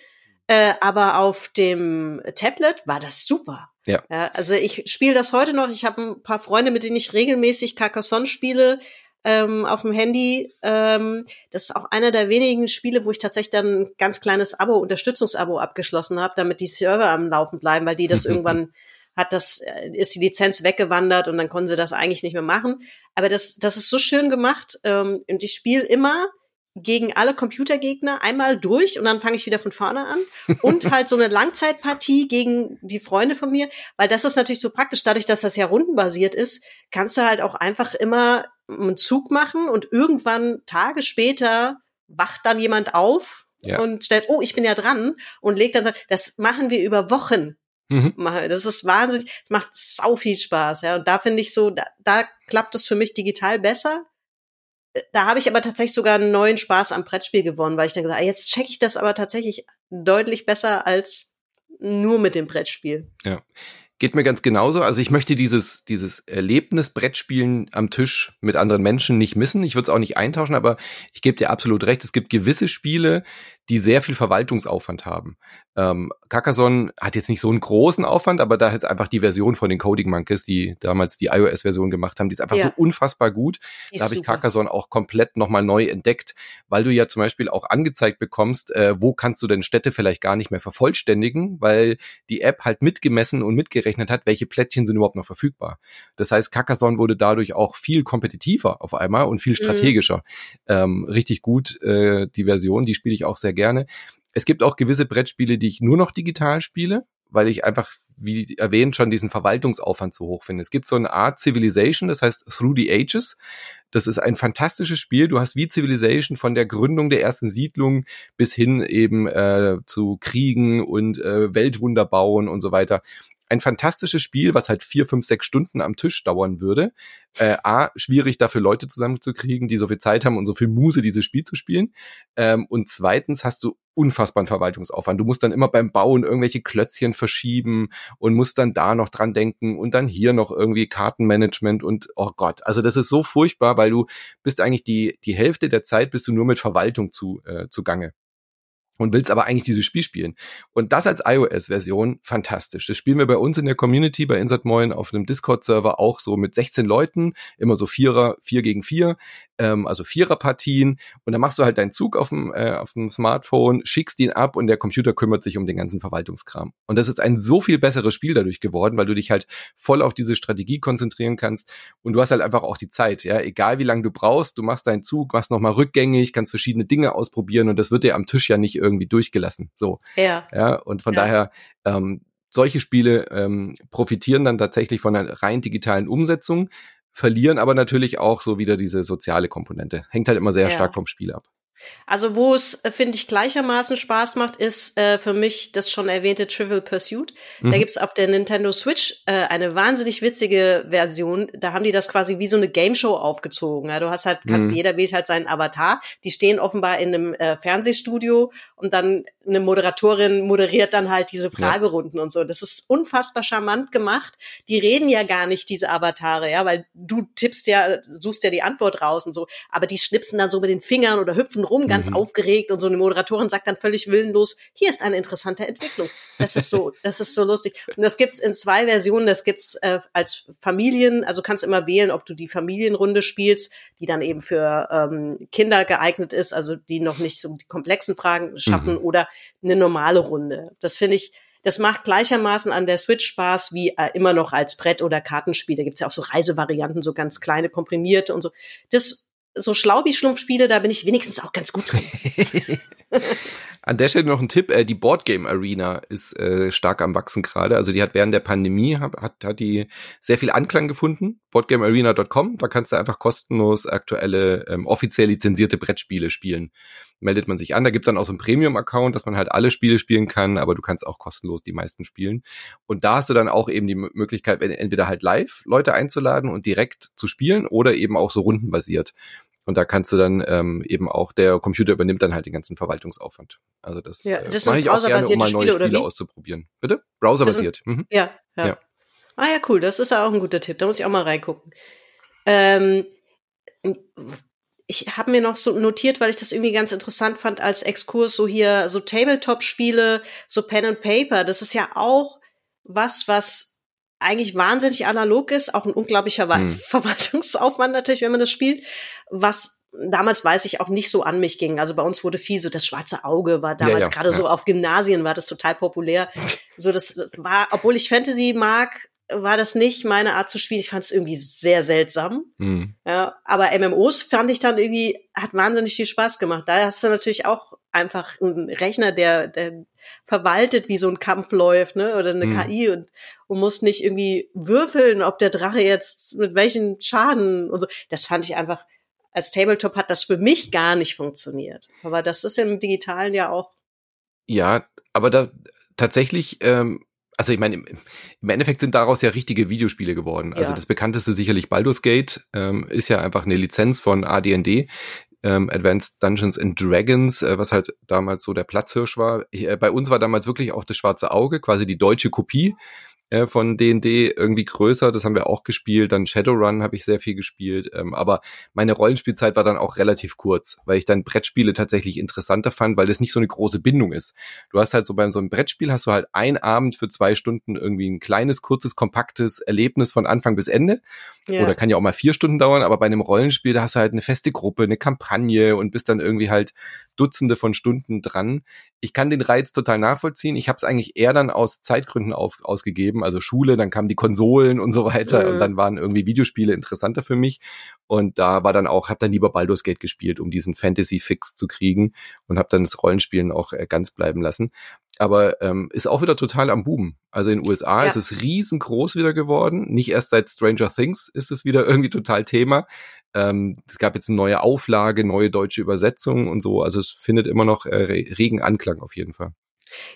Äh, aber auf dem Tablet war das super. Ja. ja also ich spiele das heute noch. Ich habe ein paar Freunde, mit denen ich regelmäßig Carcassonne spiele ähm, auf dem Handy. Ähm, das ist auch einer der wenigen Spiele, wo ich tatsächlich dann ein ganz kleines Abo, Unterstützungsabo abgeschlossen habe, damit die Server am Laufen bleiben, weil die das irgendwann hat das, äh, ist die Lizenz weggewandert und dann konnten sie das eigentlich nicht mehr machen. Aber das, das ist so schön gemacht. Ähm, und ich spiele immer gegen alle Computergegner einmal durch und dann fange ich wieder von vorne an und halt so eine Langzeitpartie gegen die Freunde von mir, weil das ist natürlich so praktisch, dadurch, dass das ja rundenbasiert ist, kannst du halt auch einfach immer einen Zug machen und irgendwann Tage später wacht dann jemand auf ja. und stellt, oh, ich bin ja dran und legt dann, das machen wir über Wochen. Mhm. Das ist wahnsinnig, macht sau viel Spaß, ja. Und da finde ich so, da, da klappt es für mich digital besser da habe ich aber tatsächlich sogar einen neuen Spaß am Brettspiel gewonnen, weil ich dann gesagt habe, jetzt checke ich das aber tatsächlich deutlich besser als nur mit dem Brettspiel. Ja. Geht mir ganz genauso. Also ich möchte dieses, dieses Erlebnis Brettspielen am Tisch mit anderen Menschen nicht missen. Ich würde es auch nicht eintauschen, aber ich gebe dir absolut recht. Es gibt gewisse Spiele, die sehr viel Verwaltungsaufwand haben. Ähm, Carcassonne hat jetzt nicht so einen großen Aufwand, aber da ist einfach die Version von den Coding Monkeys, die damals die iOS-Version gemacht haben, die ist einfach ja. so unfassbar gut. Die da habe ich Carcassonne auch komplett nochmal neu entdeckt, weil du ja zum Beispiel auch angezeigt bekommst, äh, wo kannst du denn Städte vielleicht gar nicht mehr vervollständigen, weil die App halt mitgemessen und mitgerechnet hat, welche Plättchen sind überhaupt noch verfügbar. Das heißt, Carcassonne wurde dadurch auch viel kompetitiver auf einmal und viel mhm. strategischer. Mhm. Ähm, richtig gut, äh, die Version, die spiele ich auch sehr gerne. Es gibt auch gewisse Brettspiele, die ich nur noch digital spiele, weil ich einfach, wie erwähnt, schon diesen Verwaltungsaufwand zu hoch finde. Es gibt so eine Art Civilization, das heißt Through the Ages. Das ist ein fantastisches Spiel. Du hast wie Civilization von der Gründung der ersten Siedlung bis hin eben äh, zu Kriegen und äh, Weltwunder bauen und so weiter ein fantastisches Spiel, was halt vier, fünf, sechs Stunden am Tisch dauern würde. Äh, A, schwierig dafür Leute zusammenzukriegen, die so viel Zeit haben und so viel Muse, dieses Spiel zu spielen. Ähm, und zweitens hast du unfassbaren Verwaltungsaufwand. Du musst dann immer beim Bauen irgendwelche Klötzchen verschieben und musst dann da noch dran denken und dann hier noch irgendwie Kartenmanagement und oh Gott, also das ist so furchtbar, weil du bist eigentlich die, die Hälfte der Zeit bist du nur mit Verwaltung zu, äh, zugange und willst aber eigentlich dieses Spiel spielen. Und das als iOS-Version fantastisch. Das spielen wir bei uns in der Community bei Insert Moin auf einem Discord-Server auch so mit 16 Leuten, immer so Vierer, vier gegen vier, ähm, also Viererpartien. Und dann machst du halt deinen Zug auf dem, äh, auf dem Smartphone, schickst ihn ab und der Computer kümmert sich um den ganzen Verwaltungskram. Und das ist ein so viel besseres Spiel dadurch geworden, weil du dich halt voll auf diese Strategie konzentrieren kannst und du hast halt einfach auch die Zeit, ja, egal wie lange du brauchst, du machst deinen Zug, machst nochmal rückgängig, kannst verschiedene Dinge ausprobieren und das wird dir am Tisch ja nicht irgendwie durchgelassen. So. Ja. Ja, und von ja. daher, ähm, solche Spiele ähm, profitieren dann tatsächlich von einer rein digitalen Umsetzung, verlieren aber natürlich auch so wieder diese soziale Komponente. Hängt halt immer sehr ja. stark vom Spiel ab. Also wo es, äh, finde ich, gleichermaßen Spaß macht, ist äh, für mich das schon erwähnte Trivial Pursuit. Mhm. Da gibt's auf der Nintendo Switch äh, eine wahnsinnig witzige Version. Da haben die das quasi wie so eine Game Show aufgezogen. Ja, du hast halt, mhm. jeder wählt halt seinen Avatar. Die stehen offenbar in einem äh, Fernsehstudio und dann eine Moderatorin moderiert dann halt diese Fragerunden ja. und so. Das ist unfassbar charmant gemacht. Die reden ja gar nicht, diese Avatare, ja, weil du tippst ja, suchst ja die Antwort raus und so. Aber die schnipsen dann so mit den Fingern oder hüpfen rum rum, ganz mhm. aufgeregt und so eine Moderatorin sagt dann völlig willenlos, hier ist eine interessante Entwicklung. Das ist so, das ist so lustig. Und das gibt's in zwei Versionen. Das gibt's äh, als Familien, also kannst immer wählen, ob du die Familienrunde spielst, die dann eben für ähm, Kinder geeignet ist, also die noch nicht so die komplexen Fragen schaffen mhm. oder eine normale Runde. Das finde ich, das macht gleichermaßen an der Switch Spaß wie äh, immer noch als Brett- oder Kartenspiel. Da gibt's ja auch so Reisevarianten, so ganz kleine, komprimierte und so. Das so Schlaubi-Schlumpf-Spiele, da bin ich wenigstens auch ganz gut drin. An der Stelle noch ein Tipp, äh, die Boardgame Arena ist äh, stark am wachsen gerade. Also die hat während der Pandemie hat, hat, hat die sehr viel Anklang gefunden. Boardgamearena.com, da kannst du einfach kostenlos aktuelle, ähm, offiziell lizenzierte Brettspiele spielen. Meldet man sich an, da gibt's dann auch so einen Premium-Account, dass man halt alle Spiele spielen kann, aber du kannst auch kostenlos die meisten spielen. Und da hast du dann auch eben die Möglichkeit, entweder halt live Leute einzuladen und direkt zu spielen oder eben auch so rundenbasiert. Und da kannst du dann ähm, eben auch, der Computer übernimmt dann halt den ganzen Verwaltungsaufwand. Also das, ja, äh, das äh, mache ich auch gerne, um mal neue Spiele, Spiele auszuprobieren. Bitte? Browserbasiert. Mhm. Ja, ja, ja. Ah ja, cool. Das ist ja auch ein guter Tipp. Da muss ich auch mal reingucken. Ähm, ich habe mir noch so notiert, weil ich das irgendwie ganz interessant fand als Exkurs, so hier so Tabletop-Spiele, so Pen and Paper. Das ist ja auch was, was eigentlich wahnsinnig analog ist, auch ein unglaublicher hm. Verwaltungsaufwand natürlich, wenn man das spielt, was damals weiß ich auch nicht so an mich ging. Also bei uns wurde viel so das schwarze Auge war damals ja, ja, gerade ja. so auf Gymnasien war das total populär. so das war, obwohl ich Fantasy mag, war das nicht meine Art zu spielen. Ich fand es irgendwie sehr seltsam. Mhm. Ja, aber MMOs fand ich dann irgendwie hat wahnsinnig viel Spaß gemacht. Da hast du natürlich auch einfach einen Rechner, der, der verwaltet, wie so ein Kampf läuft, ne? Oder eine mhm. KI und, und muss nicht irgendwie würfeln, ob der Drache jetzt mit welchen Schaden und so. Das fand ich einfach, als Tabletop hat das für mich gar nicht funktioniert. Aber das ist im Digitalen ja auch. Ja, aber da tatsächlich, ähm, also ich meine, im Endeffekt sind daraus ja richtige Videospiele geworden. Also ja. das bekannteste sicherlich Baldur's Gate ähm, ist ja einfach eine Lizenz von AD&D, ähm, Advanced Dungeons and Dragons, äh, was halt damals so der Platzhirsch war. Ich, äh, bei uns war damals wirklich auch das schwarze Auge, quasi die deutsche Kopie äh, von D&D irgendwie größer. Das haben wir auch gespielt. Dann Shadowrun habe ich sehr viel gespielt. Ähm, aber meine Rollenspielzeit war dann auch relativ kurz, weil ich dann Brettspiele tatsächlich interessanter fand, weil das nicht so eine große Bindung ist. Du hast halt so bei so einem Brettspiel hast du halt ein Abend für zwei Stunden irgendwie ein kleines, kurzes, kompaktes Erlebnis von Anfang bis Ende. Ja. Oder kann ja auch mal vier Stunden dauern, aber bei einem Rollenspiel, da hast du halt eine feste Gruppe, eine Kampagne und bist dann irgendwie halt Dutzende von Stunden dran. Ich kann den Reiz total nachvollziehen. Ich habe es eigentlich eher dann aus Zeitgründen auf, ausgegeben, also Schule, dann kamen die Konsolen und so weiter mhm. und dann waren irgendwie Videospiele interessanter für mich und da war dann auch, habe dann lieber Baldur's Gate gespielt, um diesen Fantasy-Fix zu kriegen und habe dann das Rollenspielen auch äh, ganz bleiben lassen aber ähm, ist auch wieder total am Buben. Also in den USA ja. ist es riesengroß wieder geworden. Nicht erst seit Stranger Things ist es wieder irgendwie total Thema. Ähm, es gab jetzt eine neue Auflage, neue deutsche Übersetzung und so. Also es findet immer noch äh, regen Anklang auf jeden Fall.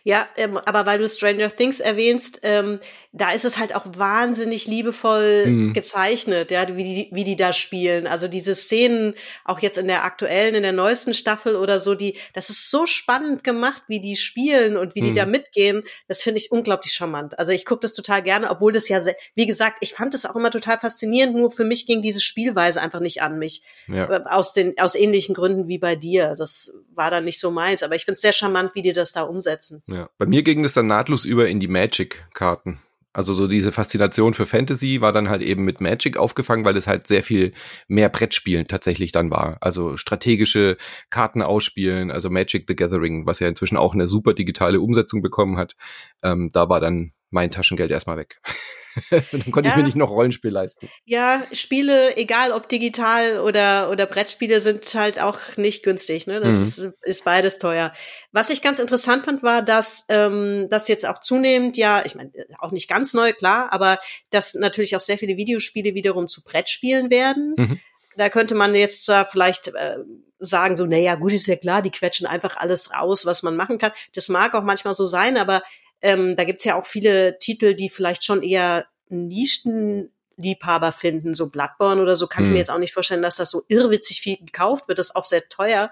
Ja, ähm, aber weil du Stranger Things erwähnst, ähm, da ist es halt auch wahnsinnig liebevoll mhm. gezeichnet, ja, wie die, wie die da spielen. Also diese Szenen, auch jetzt in der aktuellen, in der neuesten Staffel oder so, die, das ist so spannend gemacht, wie die spielen und wie mhm. die da mitgehen. Das finde ich unglaublich charmant. Also ich gucke das total gerne, obwohl das ja, wie gesagt, ich fand das auch immer total faszinierend. Nur für mich ging diese Spielweise einfach nicht an mich. Ja. Äh, aus den, aus ähnlichen Gründen wie bei dir. Das war dann nicht so meins. Aber ich finde es sehr charmant, wie die das da umsetzen. Ja. Bei mir ging es dann nahtlos über in die Magic-Karten. Also so diese Faszination für Fantasy war dann halt eben mit Magic aufgefangen, weil es halt sehr viel mehr Brettspielen tatsächlich dann war. Also strategische Karten ausspielen, also Magic the Gathering, was ja inzwischen auch eine super digitale Umsetzung bekommen hat. Ähm, da war dann mein Taschengeld erstmal weg. dann konnte ja. ich mir nicht noch Rollenspiel leisten. Ja, Spiele, egal ob digital oder, oder Brettspiele, sind halt auch nicht günstig. Ne? Das mhm. ist, ist beides teuer. Was ich ganz interessant fand, war, dass ähm, das jetzt auch zunehmend, ja, ich meine, auch nicht ganz neu, klar, aber dass natürlich auch sehr viele Videospiele wiederum zu Brettspielen werden. Mhm. Da könnte man jetzt zwar vielleicht äh, sagen, so, naja, gut, ist ja klar, die quetschen einfach alles raus, was man machen kann. Das mag auch manchmal so sein, aber ähm, da gibt's ja auch viele Titel, die vielleicht schon eher Nischenliebhaber finden, so Bloodborne oder so, kann hm. ich mir hm. jetzt auch nicht vorstellen, dass das so irrwitzig viel gekauft wird. Das ist auch sehr teuer,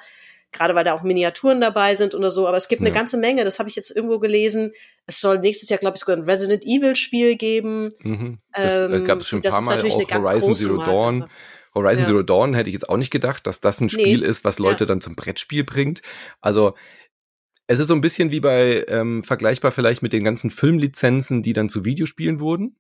gerade weil da auch Miniaturen dabei sind oder so. Aber es gibt ja. eine ganze Menge, das habe ich jetzt irgendwo gelesen. Es soll nächstes Jahr, glaube ich, sogar ein Resident Evil Spiel geben. Mhm. Das äh, ähm, gab es schon ein paar Mal, auch Horizon Zero Dawn. Horizon ja. Zero Dawn hätte ich jetzt auch nicht gedacht, dass das ein Spiel nee. ist, was Leute ja. dann zum Brettspiel bringt. Also es ist so ein bisschen wie bei, ähm, vergleichbar vielleicht mit den ganzen Filmlizenzen, die dann zu Videospielen wurden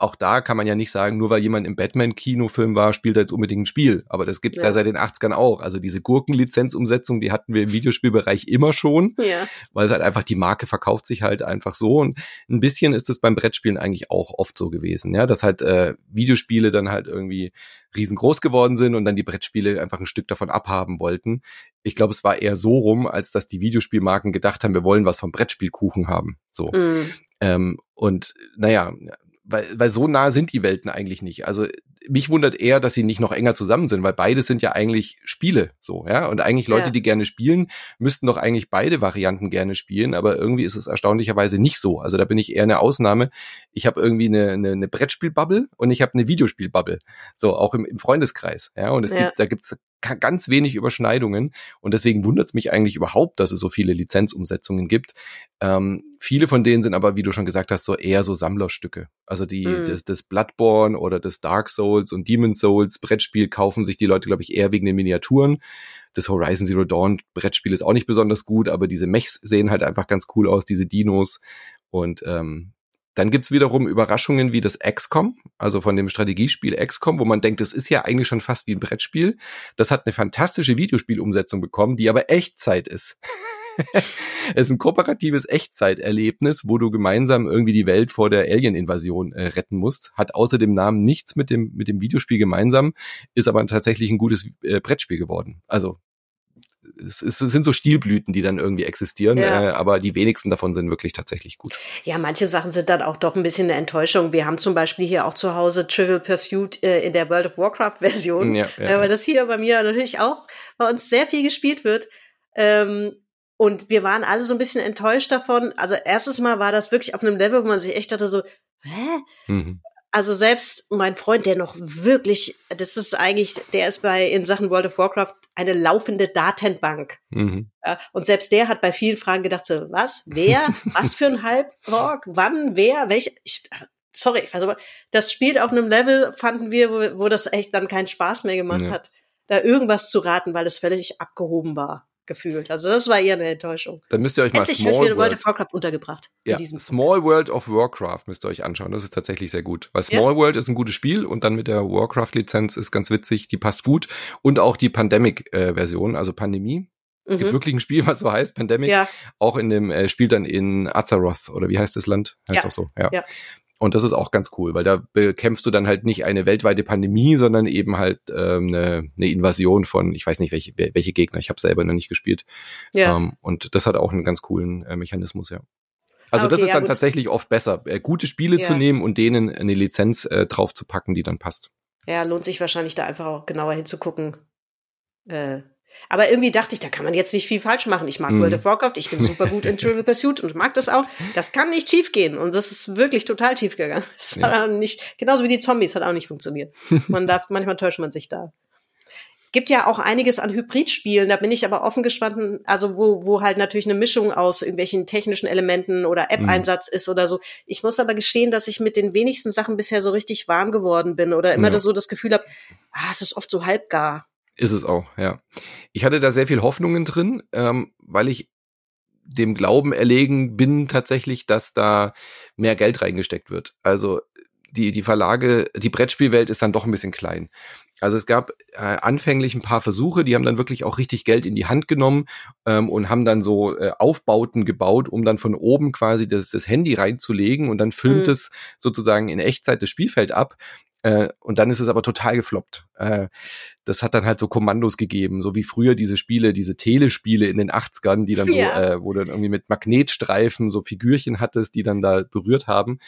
auch da kann man ja nicht sagen, nur weil jemand im Batman-Kinofilm war, spielt er jetzt unbedingt ein Spiel. Aber das gibt's ja. ja seit den 80ern auch. Also diese Gurkenlizenzumsetzung, die hatten wir im Videospielbereich immer schon, ja. weil es halt einfach die Marke verkauft sich halt einfach so. Und ein bisschen ist es beim Brettspielen eigentlich auch oft so gewesen, ja, dass halt äh, Videospiele dann halt irgendwie riesengroß geworden sind und dann die Brettspiele einfach ein Stück davon abhaben wollten. Ich glaube, es war eher so rum, als dass die Videospielmarken gedacht haben, wir wollen was vom Brettspielkuchen haben. So. Mm. Ähm, und naja, weil, weil so nah sind die Welten eigentlich nicht. Also mich wundert eher, dass sie nicht noch enger zusammen sind, weil beides sind ja eigentlich Spiele, so, ja. Und eigentlich Leute, ja. die gerne spielen, müssten doch eigentlich beide Varianten gerne spielen, aber irgendwie ist es erstaunlicherweise nicht so. Also da bin ich eher eine Ausnahme. Ich habe irgendwie eine, eine, eine Brettspielbubble und ich habe eine Videospielbubble. So, auch im, im Freundeskreis, ja. Und es ja. gibt, da gibt's ganz wenig Überschneidungen und deswegen wundert es mich eigentlich überhaupt, dass es so viele Lizenzumsetzungen gibt. Ähm, viele von denen sind aber, wie du schon gesagt hast, so eher so Sammlerstücke. Also die mm. das, das Bloodborne oder das Dark Souls und Demon Souls Brettspiel kaufen sich die Leute, glaube ich, eher wegen den Miniaturen. Das Horizon Zero Dawn Brettspiel ist auch nicht besonders gut, aber diese Mechs sehen halt einfach ganz cool aus, diese Dinos und ähm, dann gibt's wiederum Überraschungen wie das XCOM, also von dem Strategiespiel XCOM, wo man denkt, das ist ja eigentlich schon fast wie ein Brettspiel. Das hat eine fantastische Videospielumsetzung bekommen, die aber Echtzeit ist. es ist ein kooperatives Echtzeiterlebnis, wo du gemeinsam irgendwie die Welt vor der Alien-Invasion äh, retten musst. Hat außer dem Namen nichts mit dem, mit dem Videospiel gemeinsam, ist aber tatsächlich ein gutes äh, Brettspiel geworden. Also es, es sind so Stilblüten, die dann irgendwie existieren, ja. äh, aber die wenigsten davon sind wirklich tatsächlich gut. Ja, manche Sachen sind dann auch doch ein bisschen eine Enttäuschung. Wir haben zum Beispiel hier auch zu Hause Trivial Pursuit äh, in der World of Warcraft Version, ja, ja, äh, weil das hier bei mir natürlich auch bei uns sehr viel gespielt wird. Ähm, und wir waren alle so ein bisschen enttäuscht davon. Also erstes Mal war das wirklich auf einem Level, wo man sich echt dachte so, hä? Mhm. Also selbst mein Freund, der noch wirklich, das ist eigentlich, der ist bei in Sachen World of Warcraft eine laufende Datenbank. Mhm. Und selbst der hat bei vielen Fragen gedacht, so, was, wer, was für ein Halbrock, wann, wer, welche, ich, sorry, also das Spiel auf einem Level fanden wir, wo, wo das echt dann keinen Spaß mehr gemacht ja. hat, da irgendwas zu raten, weil es völlig abgehoben war gefühlt. Also das war eher eine Enttäuschung. Dann müsst ihr euch mal Endlich Small World, World of Warcraft untergebracht. Ja, Small World of Warcraft müsst ihr euch anschauen. Das ist tatsächlich sehr gut. Weil Small ja. World ist ein gutes Spiel und dann mit der Warcraft-Lizenz ist ganz witzig, die passt gut. Und auch die Pandemic-Version, also Pandemie. Mhm. Gibt wirklich ein Spiel, was so heißt, Pandemic. Ja. Auch in dem äh, spielt dann in Azeroth oder wie heißt das Land? Heißt ja. auch so, ja. ja. Und das ist auch ganz cool, weil da bekämpfst du dann halt nicht eine weltweite Pandemie, sondern eben halt ähm, eine, eine Invasion von, ich weiß nicht, welche, welche Gegner, ich habe selber noch nicht gespielt. Ja. Ähm, und das hat auch einen ganz coolen äh, Mechanismus, ja. Also okay, das ist dann ja, tatsächlich oft besser, äh, gute Spiele ja. zu nehmen und denen eine Lizenz äh, drauf zu packen, die dann passt. Ja, lohnt sich wahrscheinlich da einfach auch genauer hinzugucken. Äh, aber irgendwie dachte ich, da kann man jetzt nicht viel falsch machen. Ich mag mm. World of Warcraft, ich bin super gut in Trivial Pursuit und mag das auch. Das kann nicht schief gehen. Und das ist wirklich total schief gegangen. Das ja. hat auch nicht, genauso wie die Zombies hat auch nicht funktioniert. Man darf, manchmal täuscht man sich da. Gibt ja auch einiges an Hybridspielen, da bin ich aber offen gespannt, also wo, wo halt natürlich eine Mischung aus irgendwelchen technischen Elementen oder App-Einsatz mm. ist oder so. Ich muss aber gestehen, dass ich mit den wenigsten Sachen bisher so richtig warm geworden bin oder immer ja. das so das Gefühl habe, ah, es ist oft so halbgar. Ist es auch, ja. Ich hatte da sehr viel Hoffnungen drin, ähm, weil ich dem Glauben erlegen bin tatsächlich, dass da mehr Geld reingesteckt wird. Also die, die Verlage, die Brettspielwelt ist dann doch ein bisschen klein. Also es gab äh, anfänglich ein paar Versuche, die haben dann wirklich auch richtig Geld in die Hand genommen ähm, und haben dann so äh, Aufbauten gebaut, um dann von oben quasi das, das Handy reinzulegen und dann filmt mhm. es sozusagen in Echtzeit das Spielfeld ab. Äh, und dann ist es aber total gefloppt. Äh, das hat dann halt so Kommandos gegeben, so wie früher diese Spiele, diese Telespiele in den 80ern, die dann so, ja. äh, wo du dann irgendwie mit Magnetstreifen so Figürchen hattest, die dann da berührt haben.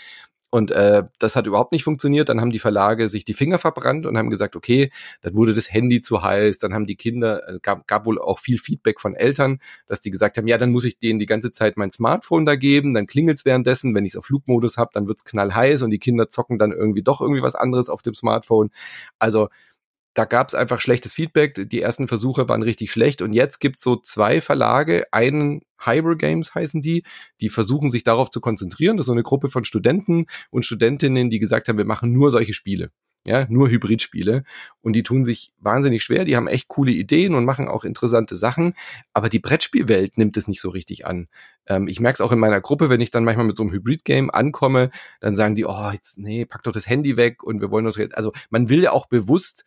Und äh, das hat überhaupt nicht funktioniert. Dann haben die Verlage sich die Finger verbrannt und haben gesagt, okay, dann wurde das Handy zu heiß. Dann haben die Kinder, äh, gab, gab wohl auch viel Feedback von Eltern, dass die gesagt haben, ja, dann muss ich denen die ganze Zeit mein Smartphone da geben. Dann klingelt's währenddessen. Wenn ich es auf Flugmodus habe, dann wird's knallheiß und die Kinder zocken dann irgendwie doch irgendwie was anderes auf dem Smartphone. Also da gab es einfach schlechtes Feedback. Die ersten Versuche waren richtig schlecht und jetzt gibt's so zwei Verlage, einen Hybrid Games heißen die, die versuchen sich darauf zu konzentrieren. Das ist so eine Gruppe von Studenten und Studentinnen, die gesagt haben, wir machen nur solche Spiele. ja, nur Hybridspiele und die tun sich wahnsinnig schwer, die haben echt coole Ideen und machen auch interessante Sachen, aber die Brettspielwelt nimmt es nicht so richtig an. Ähm, ich merke es auch in meiner Gruppe, wenn ich dann manchmal mit so einem Hybrid-Game ankomme, dann sagen die, oh, jetzt, nee, pack doch das Handy weg und wir wollen uns jetzt, also man will ja auch bewusst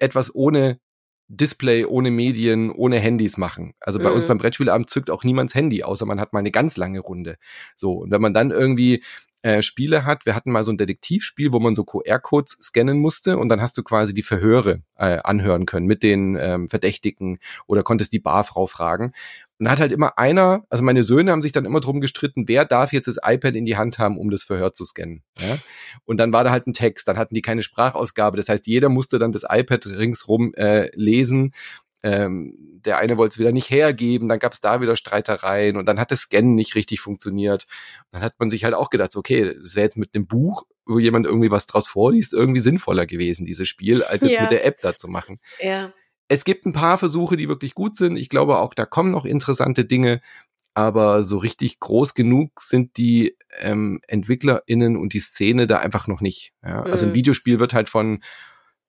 etwas ohne Display, ohne Medien, ohne Handys machen. Also bei mhm. uns beim Brettspielabend zückt auch niemands Handy, außer man hat mal eine ganz lange Runde. So, und wenn man dann irgendwie äh, Spiele hat. Wir hatten mal so ein Detektivspiel, wo man so QR-Codes scannen musste und dann hast du quasi die Verhöre äh, anhören können mit den ähm, Verdächtigen oder konntest die Barfrau fragen. Und da hat halt immer einer, also meine Söhne haben sich dann immer drum gestritten, wer darf jetzt das iPad in die Hand haben, um das Verhör zu scannen. Ja? Und dann war da halt ein Text, dann hatten die keine Sprachausgabe. Das heißt, jeder musste dann das iPad ringsrum äh, lesen ähm, der eine wollte es wieder nicht hergeben, dann gab es da wieder Streitereien und dann hat das Scannen nicht richtig funktioniert. dann hat man sich halt auch gedacht, okay, das wäre jetzt mit einem Buch, wo jemand irgendwie was draus vorliest, irgendwie sinnvoller gewesen, dieses Spiel, als jetzt ja. mit der App da zu machen. Ja. Es gibt ein paar Versuche, die wirklich gut sind. Ich glaube auch, da kommen noch interessante Dinge, aber so richtig groß genug sind die ähm, EntwicklerInnen und die Szene da einfach noch nicht. Ja? Also ein mhm. Videospiel wird halt von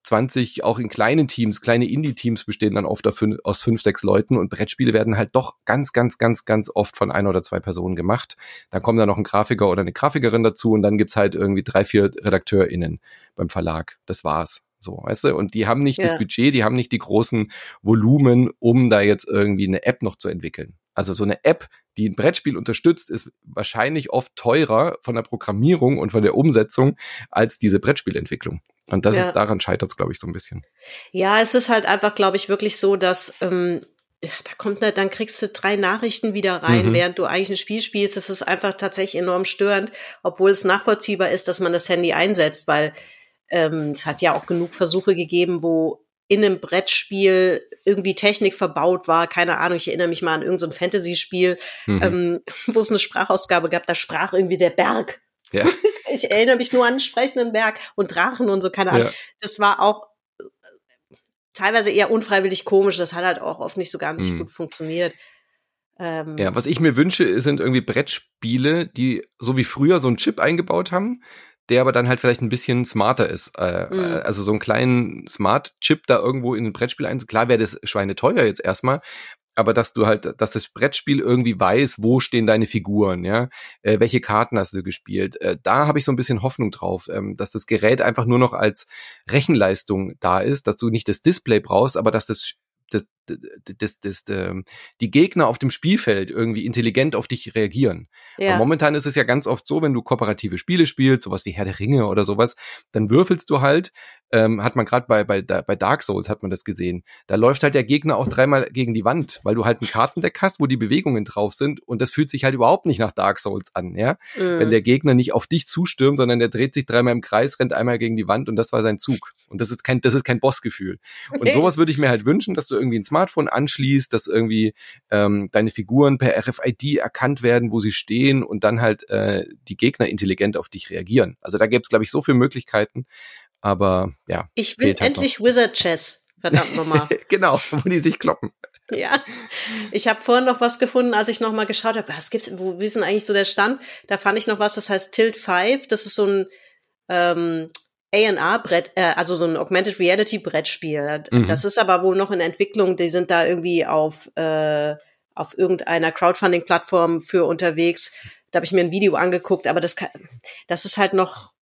20 auch in kleinen Teams, kleine Indie-Teams bestehen dann oft aus fünf, sechs Leuten und Brettspiele werden halt doch ganz, ganz, ganz, ganz oft von ein oder zwei Personen gemacht. Dann kommt da noch ein Grafiker oder eine Grafikerin dazu und dann gibt's halt irgendwie drei, vier RedakteurInnen beim Verlag. Das war's. So, weißt du? Und die haben nicht ja. das Budget, die haben nicht die großen Volumen, um da jetzt irgendwie eine App noch zu entwickeln. Also so eine App, die ein Brettspiel unterstützt, ist wahrscheinlich oft teurer von der Programmierung und von der Umsetzung als diese Brettspielentwicklung. Und das ja. ist daran scheitert es, glaube ich, so ein bisschen. Ja, es ist halt einfach, glaube ich, wirklich so, dass ähm, ja, da kommt ne, dann kriegst du drei Nachrichten wieder rein, mhm. während du eigentlich ein Spiel spielst. Das ist einfach tatsächlich enorm störend, obwohl es nachvollziehbar ist, dass man das Handy einsetzt, weil ähm, es hat ja auch genug Versuche gegeben, wo in einem Brettspiel irgendwie Technik verbaut war. Keine Ahnung, ich erinnere mich mal an irgendein so Fantasy-Spiel, mhm. ähm, wo es eine Sprachausgabe gab, da sprach irgendwie der Berg ja. Ich erinnere mich nur an den sprechenden Berg und Drachen und so, keine Ahnung. Ja. Das war auch äh, teilweise eher unfreiwillig komisch. Das hat halt auch oft nicht so ganz mhm. gut funktioniert. Ähm, ja, was ich mir wünsche, sind irgendwie Brettspiele, die so wie früher so einen Chip eingebaut haben, der aber dann halt vielleicht ein bisschen smarter ist. Äh, mhm. Also so einen kleinen Smart-Chip da irgendwo in ein Brettspiel ein. Klar wäre das Schweine teuer jetzt erstmal, aber dass du halt, dass das Brettspiel irgendwie weiß, wo stehen deine Figuren, ja, äh, welche Karten hast du gespielt. Äh, da habe ich so ein bisschen Hoffnung drauf, ähm, dass das Gerät einfach nur noch als Rechenleistung da ist, dass du nicht das Display brauchst, aber dass das das, das, das, das, die Gegner auf dem Spielfeld irgendwie intelligent auf dich reagieren. Ja. momentan ist es ja ganz oft so, wenn du kooperative Spiele spielst, sowas wie Herr der Ringe oder sowas, dann würfelst du halt, ähm, hat man gerade bei, bei, bei Dark Souls hat man das gesehen, da läuft halt der Gegner auch dreimal gegen die Wand, weil du halt ein Kartendeck hast, wo die Bewegungen drauf sind und das fühlt sich halt überhaupt nicht nach Dark Souls an, ja. Mhm. Wenn der Gegner nicht auf dich zustürmt, sondern der dreht sich dreimal im Kreis, rennt einmal gegen die Wand und das war sein Zug. Und das ist kein, das ist kein Bossgefühl. Und sowas würde ich mir halt wünschen, dass du irgendwie ein Smartphone anschließt, dass irgendwie ähm, deine Figuren per RFID erkannt werden, wo sie stehen und dann halt äh, die Gegner intelligent auf dich reagieren. Also da gäbe es, glaube ich, so viele Möglichkeiten. Aber ja. Ich will halt endlich noch. Wizard Chess. Verdammt nochmal. genau, wo die sich kloppen. Ja, ich habe vorhin noch was gefunden, als ich noch mal geschaut habe, was gibt, wo wie ist denn eigentlich so der Stand? Da fand ich noch was, das heißt Tilt 5. Das ist so ein ähm, A&R-Brett, äh, also so ein Augmented Reality Brettspiel. Mhm. Das ist aber wohl noch in Entwicklung. Die sind da irgendwie auf äh, auf irgendeiner Crowdfunding-Plattform für unterwegs. Da habe ich mir ein Video angeguckt, aber das kann, das ist halt noch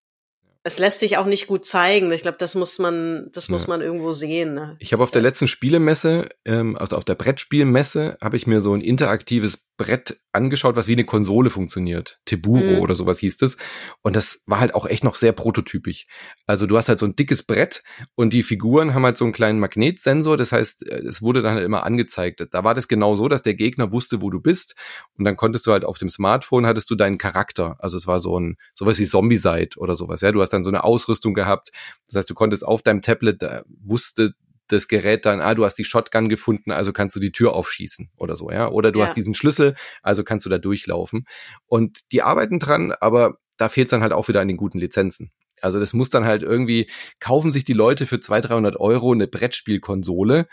es lässt sich auch nicht gut zeigen. Ich glaube, das muss man, das muss ja. man irgendwo sehen. Ne? Ich habe auf der letzten Spielemesse, ähm, also auf der Brettspielmesse, habe ich mir so ein interaktives Brett angeschaut, was wie eine Konsole funktioniert. Teburo mhm. oder sowas hieß das. Und das war halt auch echt noch sehr prototypisch. Also du hast halt so ein dickes Brett und die Figuren haben halt so einen kleinen Magnetsensor. Das heißt, äh, es wurde dann halt immer angezeigt. Da war das genau so, dass der Gegner wusste, wo du bist. Und dann konntest du halt auf dem Smartphone hattest du deinen Charakter. Also es war so ein, sowas wie Zombie-Side oder sowas. Ja, du hast dann so eine Ausrüstung gehabt. Das heißt, du konntest auf deinem Tablet, da wusste das Gerät dann, ah, du hast die Shotgun gefunden, also kannst du die Tür aufschießen oder so, ja. Oder du ja. hast diesen Schlüssel, also kannst du da durchlaufen. Und die arbeiten dran, aber da fehlt es dann halt auch wieder an den guten Lizenzen. Also das muss dann halt irgendwie, kaufen sich die Leute für 200, 300 Euro eine Brettspielkonsole,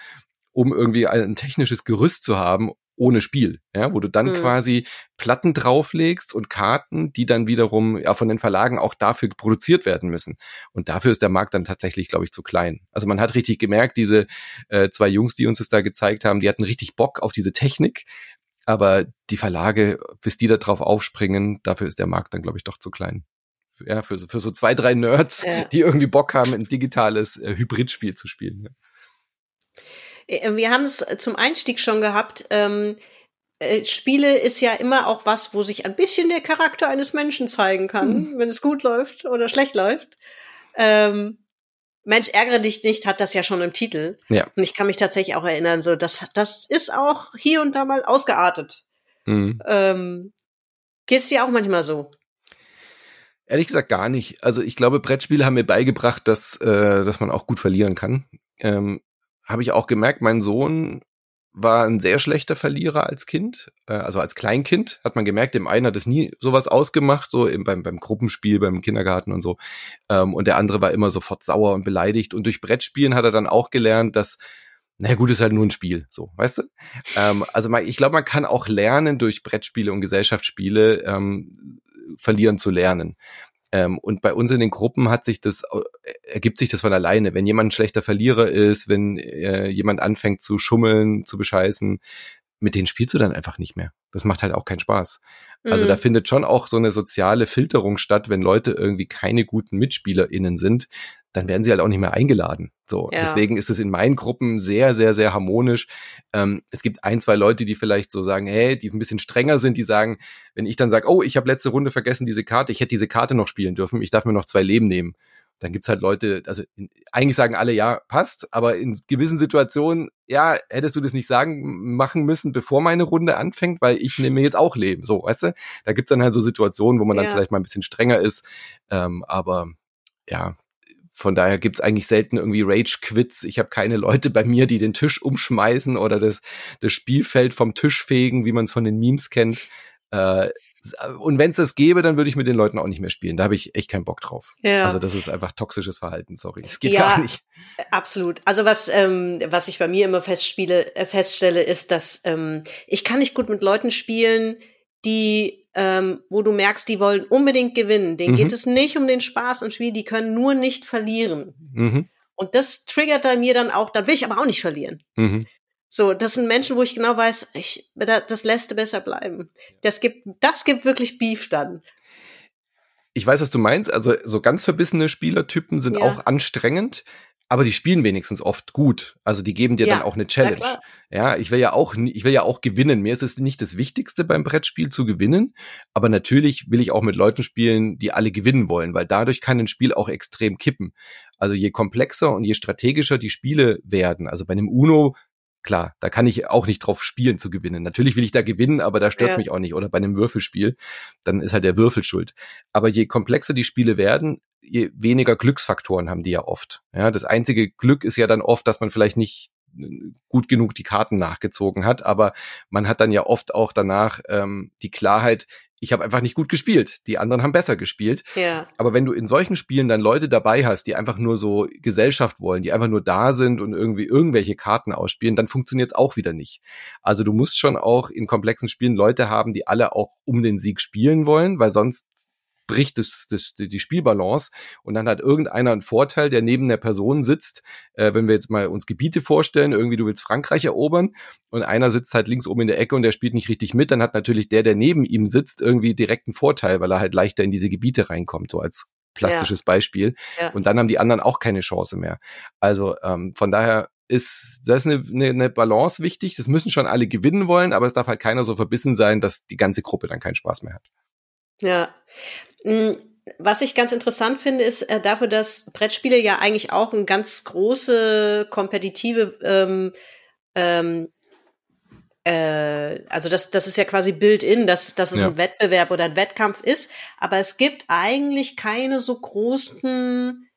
um irgendwie ein technisches Gerüst zu haben, ohne Spiel, ja, wo du dann mhm. quasi Platten drauflegst und Karten, die dann wiederum ja von den Verlagen auch dafür produziert werden müssen. Und dafür ist der Markt dann tatsächlich, glaube ich, zu klein. Also man hat richtig gemerkt, diese äh, zwei Jungs, die uns das da gezeigt haben, die hatten richtig Bock auf diese Technik, aber die Verlage, bis die da drauf aufspringen, dafür ist der Markt dann, glaube ich, doch zu klein. Ja, für, für so zwei, drei Nerds, ja. die irgendwie Bock haben, ein digitales äh, Hybridspiel zu spielen. Ja. Äh, wir haben es zum Einstieg schon gehabt. Ähm, äh, Spiele ist ja immer auch was, wo sich ein bisschen der Charakter eines Menschen zeigen kann, hm. wenn es gut läuft oder schlecht läuft. Ähm, Mensch, ärgere dich nicht, hat das ja schon im Titel. Ja. Und ich kann mich tatsächlich auch erinnern, so, das, das ist auch hier und da mal ausgeartet. Mhm. Ähm, geht's dir auch manchmal so? Ehrlich gesagt gar nicht. Also ich glaube, Brettspiele haben mir beigebracht, dass, äh, dass man auch gut verlieren kann. Ähm, habe ich auch gemerkt, mein Sohn war ein sehr schlechter Verlierer als Kind, äh, also als Kleinkind hat man gemerkt, dem einen hat es nie sowas ausgemacht, so im, beim, beim Gruppenspiel, beim Kindergarten und so. Ähm, und der andere war immer sofort sauer und beleidigt. Und durch Brettspielen hat er dann auch gelernt, dass, na gut, ist halt nur ein Spiel, so, weißt du? Ähm, also ich glaube, man kann auch lernen durch Brettspiele und Gesellschaftsspiele ähm, verlieren zu lernen. Ähm, und bei uns in den Gruppen hat sich das, äh, ergibt sich das von alleine. Wenn jemand ein schlechter Verlierer ist, wenn äh, jemand anfängt zu schummeln, zu bescheißen, mit denen spielst du dann einfach nicht mehr. Das macht halt auch keinen Spaß. Also mhm. da findet schon auch so eine soziale Filterung statt, wenn Leute irgendwie keine guten MitspielerInnen sind, dann werden sie halt auch nicht mehr eingeladen. So, ja. deswegen ist es in meinen Gruppen sehr, sehr, sehr harmonisch. Ähm, es gibt ein, zwei Leute, die vielleicht so sagen, hey, die ein bisschen strenger sind, die sagen, wenn ich dann sage, oh, ich habe letzte Runde vergessen diese Karte, ich hätte diese Karte noch spielen dürfen, ich darf mir noch zwei Leben nehmen. Dann gibt's halt Leute, also in, eigentlich sagen alle, ja, passt, aber in gewissen Situationen, ja, hättest du das nicht sagen, machen müssen, bevor meine Runde anfängt, weil ich nehme jetzt auch Leben. So, weißt du? Da gibt's dann halt so Situationen, wo man ja. dann vielleicht mal ein bisschen strenger ist. Ähm, aber ja, von daher gibt's eigentlich selten irgendwie Rage-Quits. Ich habe keine Leute bei mir, die den Tisch umschmeißen oder das, das Spielfeld vom Tisch fegen, wie man es von den Memes kennt. Äh, und wenn es das gäbe, dann würde ich mit den Leuten auch nicht mehr spielen. Da habe ich echt keinen Bock drauf. Ja. Also das ist einfach toxisches Verhalten, sorry. Es geht ja, gar nicht. Absolut. Also was, ähm, was ich bei mir immer festspiele, äh, feststelle, ist, dass ähm, ich kann nicht gut mit Leuten spielen, die ähm, wo du merkst, die wollen unbedingt gewinnen. Denen mhm. geht es nicht um den Spaß im Spiel, die können nur nicht verlieren. Mhm. Und das triggert bei mir dann auch, da will ich aber auch nicht verlieren. Mhm. So, das sind Menschen, wo ich genau weiß, ich, das lässt besser bleiben. Das gibt, das gibt wirklich Beef dann. Ich weiß, was du meinst. Also, so ganz verbissene Spielertypen sind ja. auch anstrengend aber die spielen wenigstens oft gut. Also die geben dir ja, dann auch eine Challenge. Ja, ich will ja auch, ich will ja auch gewinnen. Mir ist es nicht das Wichtigste beim Brettspiel zu gewinnen, aber natürlich will ich auch mit Leuten spielen, die alle gewinnen wollen, weil dadurch kann ein Spiel auch extrem kippen. Also je komplexer und je strategischer die Spiele werden, also bei einem Uno klar, da kann ich auch nicht drauf spielen zu gewinnen. Natürlich will ich da gewinnen, aber da stört ja. mich auch nicht. Oder bei einem Würfelspiel, dann ist halt der Würfel schuld. Aber je komplexer die Spiele werden, je weniger Glücksfaktoren haben die ja oft. Ja, das einzige Glück ist ja dann oft, dass man vielleicht nicht äh, gut genug die Karten nachgezogen hat, aber man hat dann ja oft auch danach ähm, die Klarheit, ich habe einfach nicht gut gespielt. Die anderen haben besser gespielt. Ja. Aber wenn du in solchen Spielen dann Leute dabei hast, die einfach nur so Gesellschaft wollen, die einfach nur da sind und irgendwie irgendwelche Karten ausspielen, dann funktioniert es auch wieder nicht. Also du musst schon auch in komplexen Spielen Leute haben, die alle auch um den Sieg spielen wollen, weil sonst bricht das, das, die Spielbalance und dann hat irgendeiner einen Vorteil, der neben der Person sitzt. Äh, wenn wir jetzt mal uns Gebiete vorstellen, irgendwie du willst Frankreich erobern und einer sitzt halt links oben in der Ecke und der spielt nicht richtig mit, dann hat natürlich der, der neben ihm sitzt, irgendwie direkt einen Vorteil, weil er halt leichter in diese Gebiete reinkommt, so als plastisches ja. Beispiel. Ja. Und dann haben die anderen auch keine Chance mehr. Also ähm, von daher ist, das eine, eine, eine Balance wichtig. Das müssen schon alle gewinnen wollen, aber es darf halt keiner so verbissen sein, dass die ganze Gruppe dann keinen Spaß mehr hat. Ja. Hm, was ich ganz interessant finde, ist äh, dafür, dass Brettspiele ja eigentlich auch eine ganz große kompetitive, ähm, ähm, äh, also das, das ist ja quasi built-in, dass, dass es ja. ein Wettbewerb oder ein Wettkampf ist, aber es gibt eigentlich keine so großen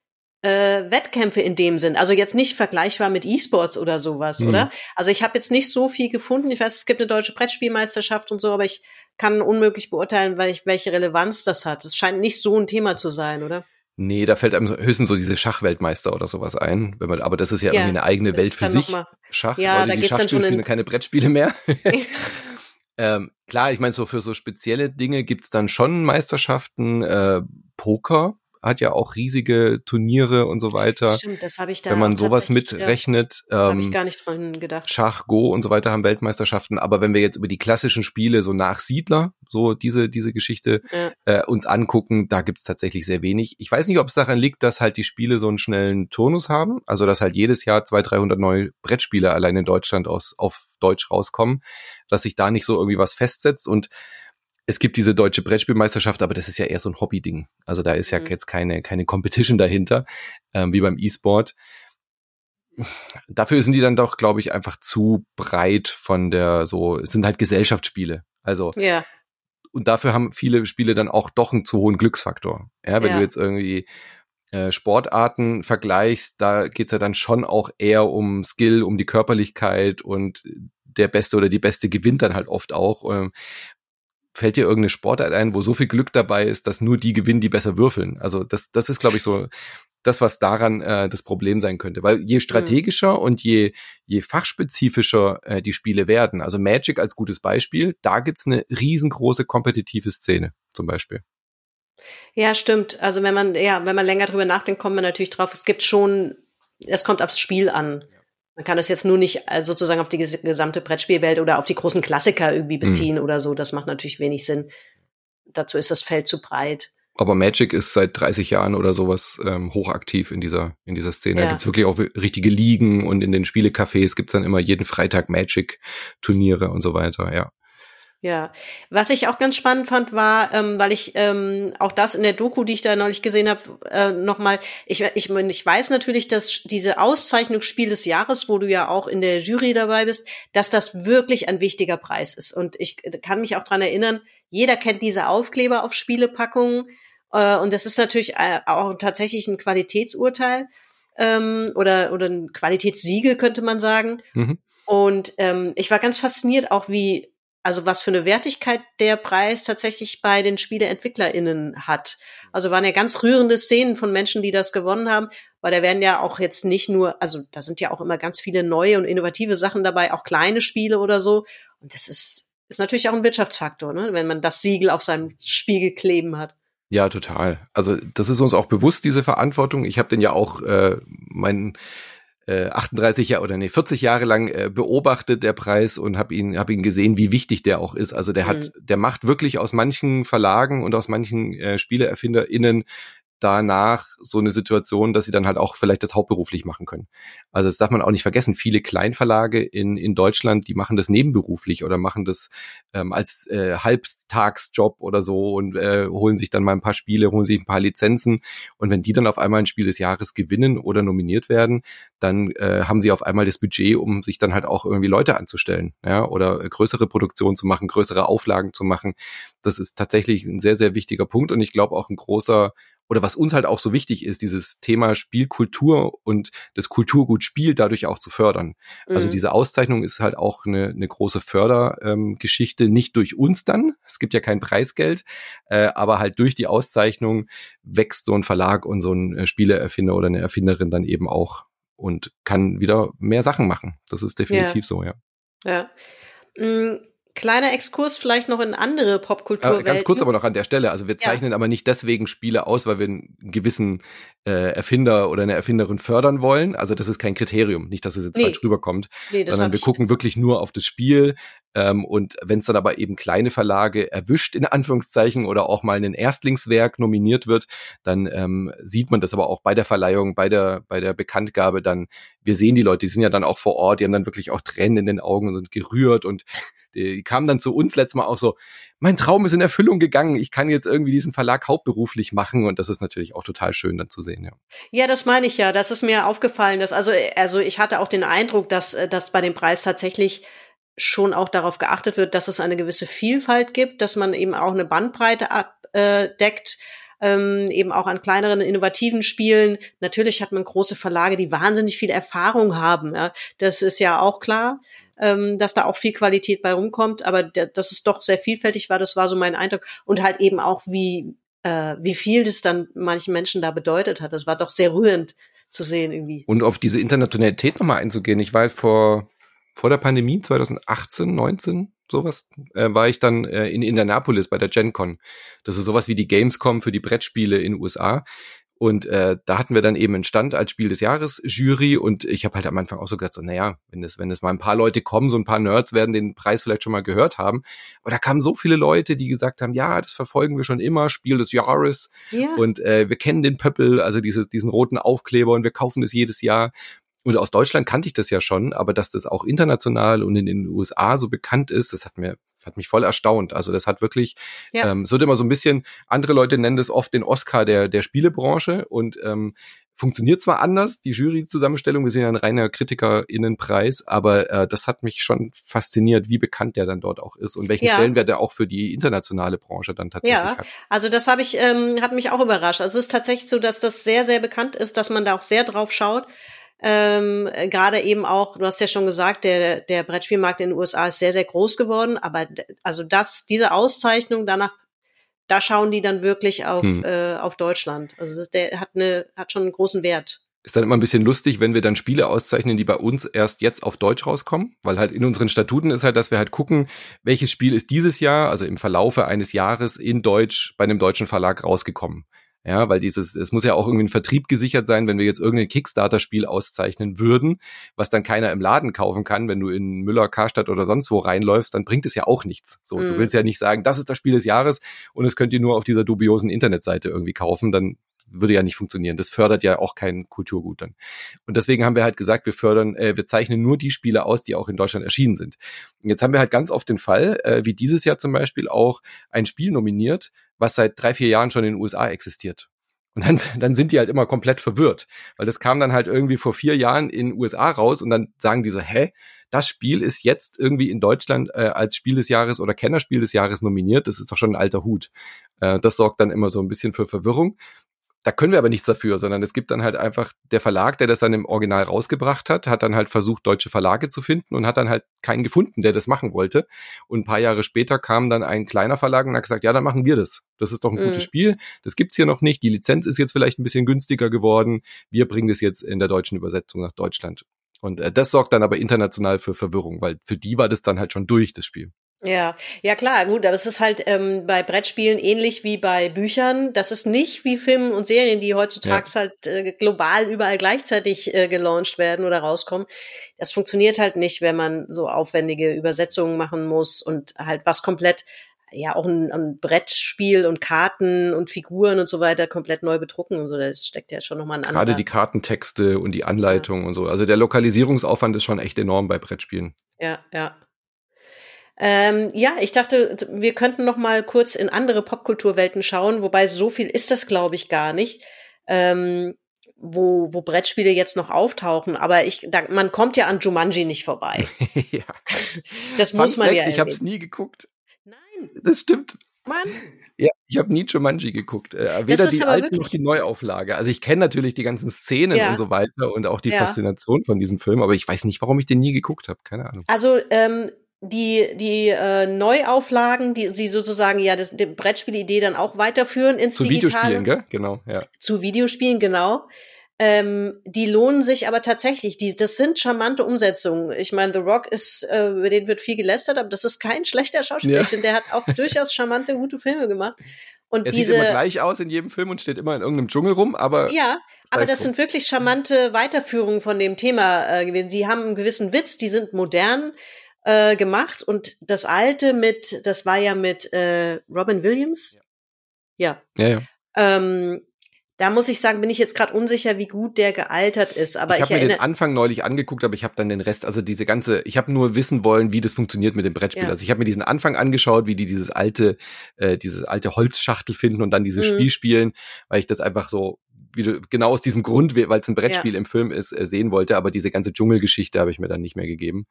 äh, Wettkämpfe in dem Sinn. Also jetzt nicht vergleichbar mit E-Sports oder sowas, mhm. oder? Also ich habe jetzt nicht so viel gefunden. Ich weiß, es gibt eine deutsche Brettspielmeisterschaft und so, aber ich kann unmöglich beurteilen, welche Relevanz das hat. Es scheint nicht so ein Thema zu sein, oder? Nee, da fällt einem höchstens so diese Schachweltmeister oder sowas ein. Wenn man, aber das ist ja, ja irgendwie eine eigene Welt für sich. Schach, ja, Leute, da die Schachspiele spielen keine Brettspiele mehr. ähm, klar, ich meine, so für so spezielle Dinge gibt's dann schon Meisterschaften, äh, Poker hat ja auch riesige Turniere und so weiter. Stimmt, das habe ich da. Wenn man sowas mitrechnet. Ja, ähm, habe ich gar nicht dran gedacht. Schach, Go und so weiter haben Weltmeisterschaften. Aber wenn wir jetzt über die klassischen Spiele, so nach Siedler, so diese, diese Geschichte ja. äh, uns angucken, da gibt's tatsächlich sehr wenig. Ich weiß nicht, ob es daran liegt, dass halt die Spiele so einen schnellen Turnus haben. Also, dass halt jedes Jahr 200, 300 neue Brettspiele allein in Deutschland aus, auf Deutsch rauskommen, dass sich da nicht so irgendwie was festsetzt und es gibt diese deutsche Brettspielmeisterschaft, aber das ist ja eher so ein Hobby-Ding. Also da ist ja mhm. jetzt keine, keine Competition dahinter, ähm, wie beim E-Sport. Dafür sind die dann doch, glaube ich, einfach zu breit von der, so, es sind halt Gesellschaftsspiele. Also, ja. und dafür haben viele Spiele dann auch doch einen zu hohen Glücksfaktor. Ja, wenn ja. du jetzt irgendwie äh, Sportarten vergleichst, da geht's ja dann schon auch eher um Skill, um die Körperlichkeit und der Beste oder die Beste gewinnt dann halt oft auch. Fällt dir irgendeine Sportart ein, wo so viel Glück dabei ist, dass nur die gewinnen, die besser würfeln? Also das, das ist, glaube ich, so das, was daran äh, das Problem sein könnte. Weil je mhm. strategischer mhm. und je, je fachspezifischer äh, die Spiele werden, also Magic als gutes Beispiel, da gibt's eine riesengroße kompetitive Szene zum Beispiel. Ja, stimmt. Also wenn man, ja, wenn man länger drüber nachdenkt, kommt man natürlich drauf, es gibt schon, es kommt aufs Spiel an. Man kann das jetzt nur nicht äh, sozusagen auf die gesamte Brettspielwelt oder auf die großen Klassiker irgendwie hm. beziehen mhm. oder so. Das macht natürlich wenig Sinn. Dazu ist das Feld zu breit. Aber Magic ist seit 30 Jahren oder sowas ähm, hochaktiv in dieser, in dieser Szene. Ja. Da gibt's wirklich auch richtige Ligen und in den Spielecafés gibt's dann immer jeden Freitag Magic-Turniere und so weiter, ja. Ja, was ich auch ganz spannend fand, war, ähm, weil ich ähm, auch das in der Doku, die ich da neulich gesehen habe, äh, nochmal, ich, ich, ich weiß natürlich, dass diese Auszeichnung Spiel des Jahres, wo du ja auch in der Jury dabei bist, dass das wirklich ein wichtiger Preis ist. Und ich kann mich auch dran erinnern, jeder kennt diese Aufkleber auf Spielepackungen. Äh, und das ist natürlich äh, auch tatsächlich ein Qualitätsurteil ähm, oder, oder ein Qualitätssiegel, könnte man sagen. Mhm. Und ähm, ich war ganz fasziniert auch, wie also was für eine Wertigkeit der Preis tatsächlich bei den SpieleentwicklerInnen hat. Also waren ja ganz rührende Szenen von Menschen, die das gewonnen haben, weil da werden ja auch jetzt nicht nur, also da sind ja auch immer ganz viele neue und innovative Sachen dabei, auch kleine Spiele oder so. Und das ist, ist natürlich auch ein Wirtschaftsfaktor, ne? wenn man das Siegel auf seinem Spiegel kleben hat. Ja, total. Also das ist uns auch bewusst, diese Verantwortung. Ich habe den ja auch äh, meinen äh, 38 Jahre oder nee, 40 Jahre lang äh, beobachtet der Preis und habe ihn hab ihn gesehen, wie wichtig der auch ist. Also der mhm. hat der macht wirklich aus manchen Verlagen und aus manchen äh, Spieleerfinderinnen danach so eine Situation, dass sie dann halt auch vielleicht das hauptberuflich machen können. Also das darf man auch nicht vergessen. Viele Kleinverlage in, in Deutschland, die machen das nebenberuflich oder machen das ähm, als äh, Halbtagsjob oder so und äh, holen sich dann mal ein paar Spiele, holen sich ein paar Lizenzen. Und wenn die dann auf einmal ein Spiel des Jahres gewinnen oder nominiert werden, dann äh, haben sie auf einmal das Budget, um sich dann halt auch irgendwie Leute anzustellen, ja, oder größere Produktionen zu machen, größere Auflagen zu machen. Das ist tatsächlich ein sehr, sehr wichtiger Punkt und ich glaube auch ein großer oder was uns halt auch so wichtig ist, dieses Thema Spielkultur und das Kulturgut Spiel dadurch auch zu fördern. Also mhm. Also diese Auszeichnung ist halt auch eine, eine große Fördergeschichte, ähm, nicht durch uns dann, es gibt ja kein Preisgeld, äh, aber halt durch die Auszeichnung wächst so ein Verlag und so ein äh, Spieleerfinder oder eine Erfinderin dann eben auch und kann wieder mehr Sachen machen. Das ist definitiv ja. so, ja. Ja. Mm, Kleiner Exkurs vielleicht noch in andere Popkulturwelten. Ja, ganz kurz aber noch an der Stelle. Also wir zeichnen ja. aber nicht deswegen Spiele aus, weil wir einen gewissen äh, Erfinder oder eine Erfinderin fördern wollen. Also das ist kein Kriterium. Nicht, dass es jetzt nee. falsch rüberkommt. Nee, sondern wir gucken wirklich nur auf das Spiel. Ähm, und wenn es dann aber eben kleine Verlage erwischt, in Anführungszeichen, oder auch mal ein Erstlingswerk nominiert wird, dann ähm, sieht man das aber auch bei der Verleihung, bei der, bei der Bekanntgabe dann. Wir sehen die Leute, die sind ja dann auch vor Ort, die haben dann wirklich auch Tränen in den Augen und sind gerührt und die kam dann zu uns letztes Mal auch so, mein Traum ist in Erfüllung gegangen, ich kann jetzt irgendwie diesen Verlag hauptberuflich machen und das ist natürlich auch total schön dann zu sehen, ja. Ja, das meine ich ja, das ist mir aufgefallen, dass also also ich hatte auch den Eindruck, dass dass bei dem Preis tatsächlich schon auch darauf geachtet wird, dass es eine gewisse Vielfalt gibt, dass man eben auch eine Bandbreite abdeckt, ähm, eben auch an kleineren innovativen Spielen. Natürlich hat man große Verlage, die wahnsinnig viel Erfahrung haben. Ja. Das ist ja auch klar ähm, dass da auch viel Qualität bei rumkommt, aber dass es doch sehr vielfältig war, das war so mein Eindruck. Und halt eben auch, wie, äh, wie viel das dann manchen Menschen da bedeutet hat. Das war doch sehr rührend zu sehen irgendwie. Und auf diese Internationalität nochmal einzugehen. Ich weiß, vor, vor der Pandemie 2018, 19, sowas, äh, war ich dann äh, in Indianapolis bei der GenCon. Das ist sowas wie die Gamescom für die Brettspiele in den USA. Und äh, da hatten wir dann eben einen Stand als Spiel des Jahres Jury und ich habe halt am Anfang auch so gedacht, so, naja, wenn es, wenn es mal ein paar Leute kommen, so ein paar Nerds werden den Preis vielleicht schon mal gehört haben. Aber da kamen so viele Leute, die gesagt haben, ja, das verfolgen wir schon immer, Spiel des Jahres. Ja. Und äh, wir kennen den Pöppel, also dieses, diesen roten Aufkleber und wir kaufen es jedes Jahr. Und aus Deutschland kannte ich das ja schon, aber dass das auch international und in den USA so bekannt ist, das hat mir, hat mich voll erstaunt. Also das hat wirklich, ja. ähm, es wird immer so ein bisschen, andere Leute nennen das oft den Oscar der, der Spielebranche und ähm, funktioniert zwar anders, die Jury-Zusammenstellung, wir sind ja ein reiner KritikerInnenpreis, aber äh, das hat mich schon fasziniert, wie bekannt der dann dort auch ist und welchen ja. Stellenwert er auch für die internationale Branche dann tatsächlich ja, hat. Also das habe ich, ähm, hat mich auch überrascht. Also es ist tatsächlich so, dass das sehr, sehr bekannt ist, dass man da auch sehr drauf schaut. Ähm, Gerade eben auch, du hast ja schon gesagt, der, der Brettspielmarkt in den USA ist sehr, sehr groß geworden, aber also das, diese Auszeichnung danach, da schauen die dann wirklich auf, hm. äh, auf Deutschland. Also das, der hat eine, hat schon einen großen Wert. Ist dann immer ein bisschen lustig, wenn wir dann Spiele auszeichnen, die bei uns erst jetzt auf Deutsch rauskommen, weil halt in unseren Statuten ist halt, dass wir halt gucken, welches Spiel ist dieses Jahr, also im Verlaufe eines Jahres in Deutsch bei einem deutschen Verlag rausgekommen. Ja, weil dieses, es muss ja auch irgendwie ein Vertrieb gesichert sein, wenn wir jetzt irgendein Kickstarter-Spiel auszeichnen würden, was dann keiner im Laden kaufen kann, wenn du in Müller, Karstadt oder sonst wo reinläufst, dann bringt es ja auch nichts. So, mhm. du willst ja nicht sagen, das ist das Spiel des Jahres und es könnt ihr nur auf dieser dubiosen Internetseite irgendwie kaufen, dann würde ja nicht funktionieren. Das fördert ja auch kein Kulturgut dann. Und deswegen haben wir halt gesagt, wir fördern, äh, wir zeichnen nur die Spiele aus, die auch in Deutschland erschienen sind. Und jetzt haben wir halt ganz oft den Fall, äh, wie dieses Jahr zum Beispiel auch ein Spiel nominiert, was seit drei, vier Jahren schon in den USA existiert. Und dann, dann sind die halt immer komplett verwirrt, weil das kam dann halt irgendwie vor vier Jahren in den USA raus und dann sagen die so, hä, das Spiel ist jetzt irgendwie in Deutschland äh, als Spiel des Jahres oder Kennerspiel des Jahres nominiert. Das ist doch schon ein alter Hut. Äh, das sorgt dann immer so ein bisschen für Verwirrung. Da können wir aber nichts dafür, sondern es gibt dann halt einfach der Verlag, der das dann im Original rausgebracht hat, hat dann halt versucht, deutsche Verlage zu finden und hat dann halt keinen gefunden, der das machen wollte. Und ein paar Jahre später kam dann ein kleiner Verlag und hat gesagt, ja, dann machen wir das. Das ist doch ein mhm. gutes Spiel. Das gibt's hier noch nicht. Die Lizenz ist jetzt vielleicht ein bisschen günstiger geworden. Wir bringen das jetzt in der deutschen Übersetzung nach Deutschland. Und äh, das sorgt dann aber international für Verwirrung, weil für die war das dann halt schon durch, das Spiel. Ja, ja klar, gut, aber es ist halt ähm, bei Brettspielen ähnlich wie bei Büchern. Das ist nicht wie Filmen und Serien, die heutzutage ja. halt äh, global überall gleichzeitig äh, gelauncht werden oder rauskommen. Das funktioniert halt nicht, wenn man so aufwendige Übersetzungen machen muss und halt was komplett, ja auch ein, ein Brettspiel und Karten und Figuren und so weiter komplett neu bedrucken und so. Das steckt ja schon nochmal ein anderer. Gerade die Kartentexte und die Anleitung ja. und so. Also der Lokalisierungsaufwand ist schon echt enorm bei Brettspielen. Ja, ja. Ähm, ja, ich dachte, wir könnten noch mal kurz in andere Popkulturwelten schauen, wobei so viel ist das, glaube ich, gar nicht. Ähm, wo, wo Brettspiele jetzt noch auftauchen, aber ich, da, man kommt ja an Jumanji nicht vorbei. ja. Das Fun muss man Fact, ja. Ich habe es nie geguckt. Nein. Das stimmt. Mann. Ja, ich habe nie Jumanji geguckt. Äh, weder die alten noch die Neuauflage. Also ich kenne natürlich die ganzen Szenen ja. und so weiter und auch die ja. Faszination von diesem Film, aber ich weiß nicht, warum ich den nie geguckt habe. Keine Ahnung. Also ähm, die, die äh, Neuauflagen, die sie sozusagen ja das, die Brettspielidee dann auch weiterführen ins Zu Digitale. Videospielen, gell? Genau, ja. Zu Videospielen, genau. Ähm, die lohnen sich aber tatsächlich. Die, das sind charmante Umsetzungen. Ich meine, The Rock ist, äh, über den wird viel gelästert, aber das ist kein schlechter Schauspieler. Ja. Der hat auch durchaus charmante, gute Filme gemacht. Und er diese, sieht immer gleich aus in jedem Film und steht immer in irgendeinem Dschungel rum, aber. Ja, aber das sind wirklich charmante Weiterführungen von dem Thema äh, gewesen. Sie haben einen gewissen Witz, die sind modern äh, gemacht und das alte mit, das war ja mit äh, Robin Williams. Ja. Ja, ja. Ähm, da muss ich sagen, bin ich jetzt gerade unsicher, wie gut der gealtert ist. Aber ich habe mir den Anfang neulich angeguckt, aber ich habe dann den Rest, also diese ganze, ich habe nur wissen wollen, wie das funktioniert mit dem Brettspiel. Ja. Also ich habe mir diesen Anfang angeschaut, wie die dieses alte, äh, dieses alte Holzschachtel finden und dann dieses mhm. Spiel spielen, weil ich das einfach so wie du, genau aus diesem Grund, weil es ein Brettspiel ja. im Film ist, äh, sehen wollte, aber diese ganze Dschungelgeschichte habe ich mir dann nicht mehr gegeben.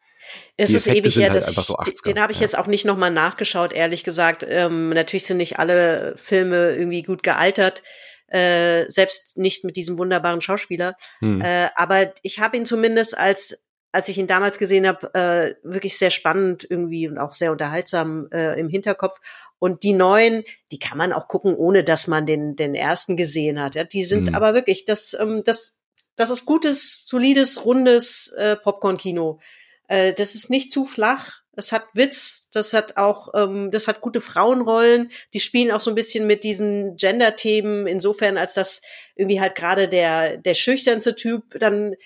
Es die ist Effekte ewig her, halt dass ich, so 80er. den habe ich ja. jetzt auch nicht nochmal nachgeschaut, ehrlich gesagt. Ähm, natürlich sind nicht alle Filme irgendwie gut gealtert. Äh, selbst nicht mit diesem wunderbaren Schauspieler. Hm. Äh, aber ich habe ihn zumindest als als ich ihn damals gesehen habe, äh, wirklich sehr spannend irgendwie und auch sehr unterhaltsam äh, im Hinterkopf. Und die neuen, die kann man auch gucken, ohne dass man den, den ersten gesehen hat. Ja, die sind mhm. aber wirklich, das, ähm, das, das ist gutes, solides, rundes äh, Popcorn-Kino. Äh, das ist nicht zu flach. Das hat Witz, das hat auch, ähm, das hat gute Frauenrollen. Die spielen auch so ein bisschen mit diesen Gender-Themen insofern, als dass irgendwie halt gerade der der schüchternste Typ dann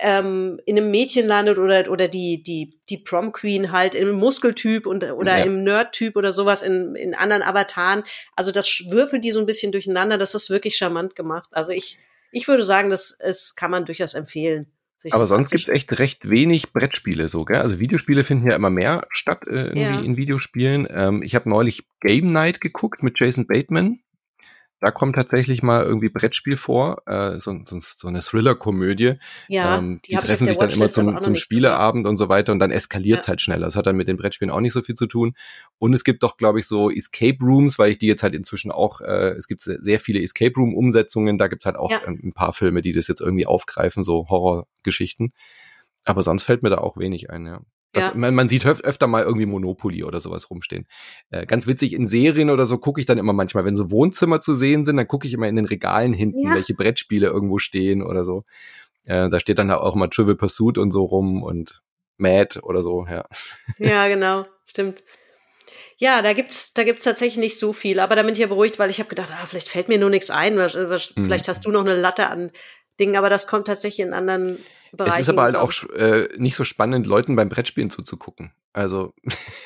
ähm, in einem Mädchen landet oder oder die die die Prom Queen halt im Muskeltyp und oder ja. im Nerd-Typ oder sowas in in anderen Avataren. Also das würfelt die so ein bisschen durcheinander. Das ist wirklich charmant gemacht. Also ich ich würde sagen, das es kann man durchaus empfehlen. Aber sonst gibt's echt recht wenig Brettspiele so, gell? Also Videospiele finden ja immer mehr statt äh, irgendwie ja. in Videospielen. Ähm, ich habe neulich Game Night geguckt mit Jason Bateman. Da kommt tatsächlich mal irgendwie Brettspiel vor, äh, so, so, so eine Thriller-Komödie. Ja, ähm, die, die treffen sich dann immer zum, zum Spieleabend und so weiter und dann eskaliert's ja. halt schneller. Das hat dann mit den Brettspielen auch nicht so viel zu tun. Und es gibt doch, glaube ich, so Escape Rooms, weil ich die jetzt halt inzwischen auch, äh, es gibt sehr viele Escape Room-Umsetzungen, da gibt's halt auch ja. ein paar Filme, die das jetzt irgendwie aufgreifen, so Horrorgeschichten. Aber sonst fällt mir da auch wenig ein, ja. Das, ja. man, man, sieht öf öfter mal irgendwie Monopoly oder sowas rumstehen. Äh, ganz witzig, in Serien oder so gucke ich dann immer manchmal, wenn so Wohnzimmer zu sehen sind, dann gucke ich immer in den Regalen hinten, ja. welche Brettspiele irgendwo stehen oder so. Äh, da steht dann auch immer Trivial Pursuit und so rum und Mad oder so, ja. Ja, genau, stimmt. Ja, da gibt's, da gibt's tatsächlich nicht so viel, aber da bin ich ja beruhigt, weil ich habe gedacht, ah, vielleicht fällt mir nur nichts ein, mhm. vielleicht hast du noch eine Latte an Dingen, aber das kommt tatsächlich in anderen Bereichen. Es ist aber halt auch äh, nicht so spannend, Leuten beim Brettspielen zuzugucken. Also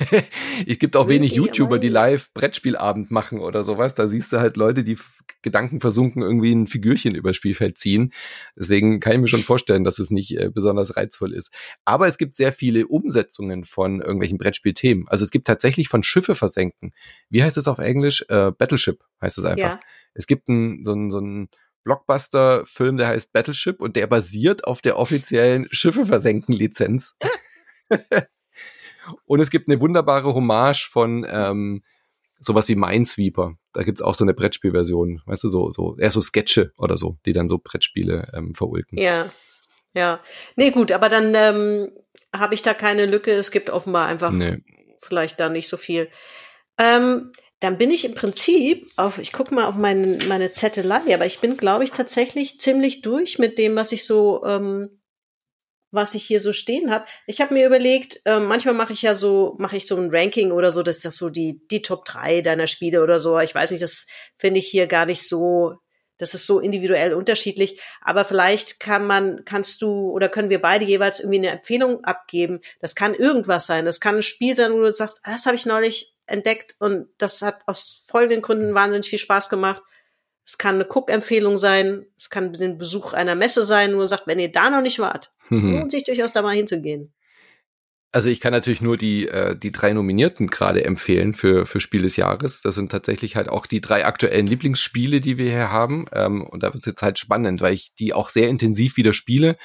es gibt auch wenig YouTuber, die live Brettspielabend machen oder sowas. Da siehst du halt Leute, die Gedanken versunken irgendwie ein Figürchen übers Spielfeld ziehen. Deswegen kann ich mir schon vorstellen, dass es nicht äh, besonders reizvoll ist. Aber es gibt sehr viele Umsetzungen von irgendwelchen Brettspielthemen. Also es gibt tatsächlich von Schiffe versenken. Wie heißt es auf Englisch? Äh, Battleship heißt es einfach. Ja. Es gibt ein, so ein, so ein Blockbuster-Film, der heißt Battleship und der basiert auf der offiziellen Schiffe versenken Lizenz. und es gibt eine wunderbare Hommage von ähm, sowas wie Minesweeper. Da gibt's auch so eine Brettspielversion, weißt du, so, so, eher so Sketche oder so, die dann so Brettspiele ähm, verulken. Ja, ja. Nee, gut, aber dann ähm, habe ich da keine Lücke. Es gibt offenbar einfach nee. vielleicht da nicht so viel. Ähm, dann bin ich im Prinzip auf, ich gucke mal auf meine, meine Zettelei, aber ich bin, glaube ich, tatsächlich ziemlich durch mit dem, was ich so, ähm, was ich hier so stehen habe. Ich habe mir überlegt, äh, manchmal mache ich ja so, mache ich so ein Ranking oder so, das ist das so die, die Top 3 deiner Spiele oder so. Ich weiß nicht, das finde ich hier gar nicht so, das ist so individuell unterschiedlich. Aber vielleicht kann man, kannst du oder können wir beide jeweils irgendwie eine Empfehlung abgeben. Das kann irgendwas sein. Das kann ein Spiel sein, wo du sagst, ah, das habe ich neulich entdeckt und das hat aus folgenden Gründen wahnsinnig viel Spaß gemacht. Es kann eine Cook-Empfehlung sein, es kann den Besuch einer Messe sein, wo du sagst, wenn ihr da noch nicht wart, es mhm. lohnt sich durchaus da mal hinzugehen. Also ich kann natürlich nur die, äh, die drei Nominierten gerade empfehlen für, für Spiel des Jahres. Das sind tatsächlich halt auch die drei aktuellen Lieblingsspiele, die wir hier haben. Ähm, und da wird es jetzt halt spannend, weil ich die auch sehr intensiv wieder spiele,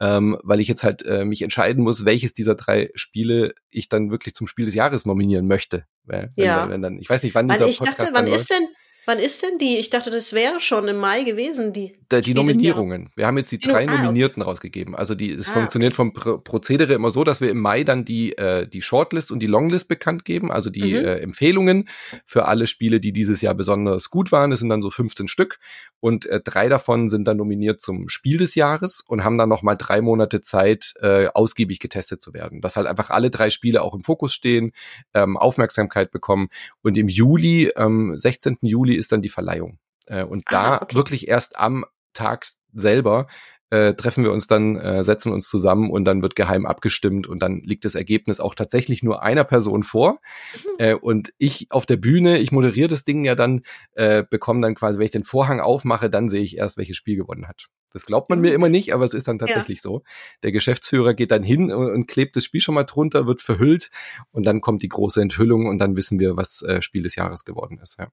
ähm, weil ich jetzt halt äh, mich entscheiden muss, welches dieser drei Spiele ich dann wirklich zum Spiel des Jahres nominieren möchte. Wenn, ja. wenn dann, ich weiß nicht, wann dieser ich Podcast dachte, wann ist denn Wann ist denn die? Ich dachte, das wäre schon im Mai gewesen, die. Die, Nominierungen. Wir haben jetzt die drei ah, Nominierten okay. rausgegeben. Also die, es ah, funktioniert okay. vom Prozedere immer so, dass wir im Mai dann die, äh, die Shortlist und die Longlist bekannt geben, also die mhm. äh, Empfehlungen für alle Spiele, die dieses Jahr besonders gut waren. Das sind dann so 15 Stück und äh, drei davon sind dann nominiert zum Spiel des Jahres und haben dann nochmal drei Monate Zeit, äh, ausgiebig getestet zu werden. Dass halt einfach alle drei Spiele auch im Fokus stehen, ähm, Aufmerksamkeit bekommen und im Juli, ähm, 16. Juli ist dann die Verleihung. Äh, und ah, da okay. wirklich erst am Tag selber äh, treffen wir uns dann, äh, setzen uns zusammen und dann wird geheim abgestimmt und dann liegt das Ergebnis auch tatsächlich nur einer Person vor. Mhm. Äh, und ich auf der Bühne, ich moderiere das Ding ja dann, äh, bekomme dann quasi, wenn ich den Vorhang aufmache, dann sehe ich erst, welches Spiel gewonnen hat. Das glaubt man mhm. mir immer nicht, aber es ist dann tatsächlich ja. so. Der Geschäftsführer geht dann hin und, und, klebt das Spiel schon mal drunter, wird verhüllt und dann kommt die große Enthüllung und dann wissen wir, was äh, Spiel des Jahres geworden ist. Ja.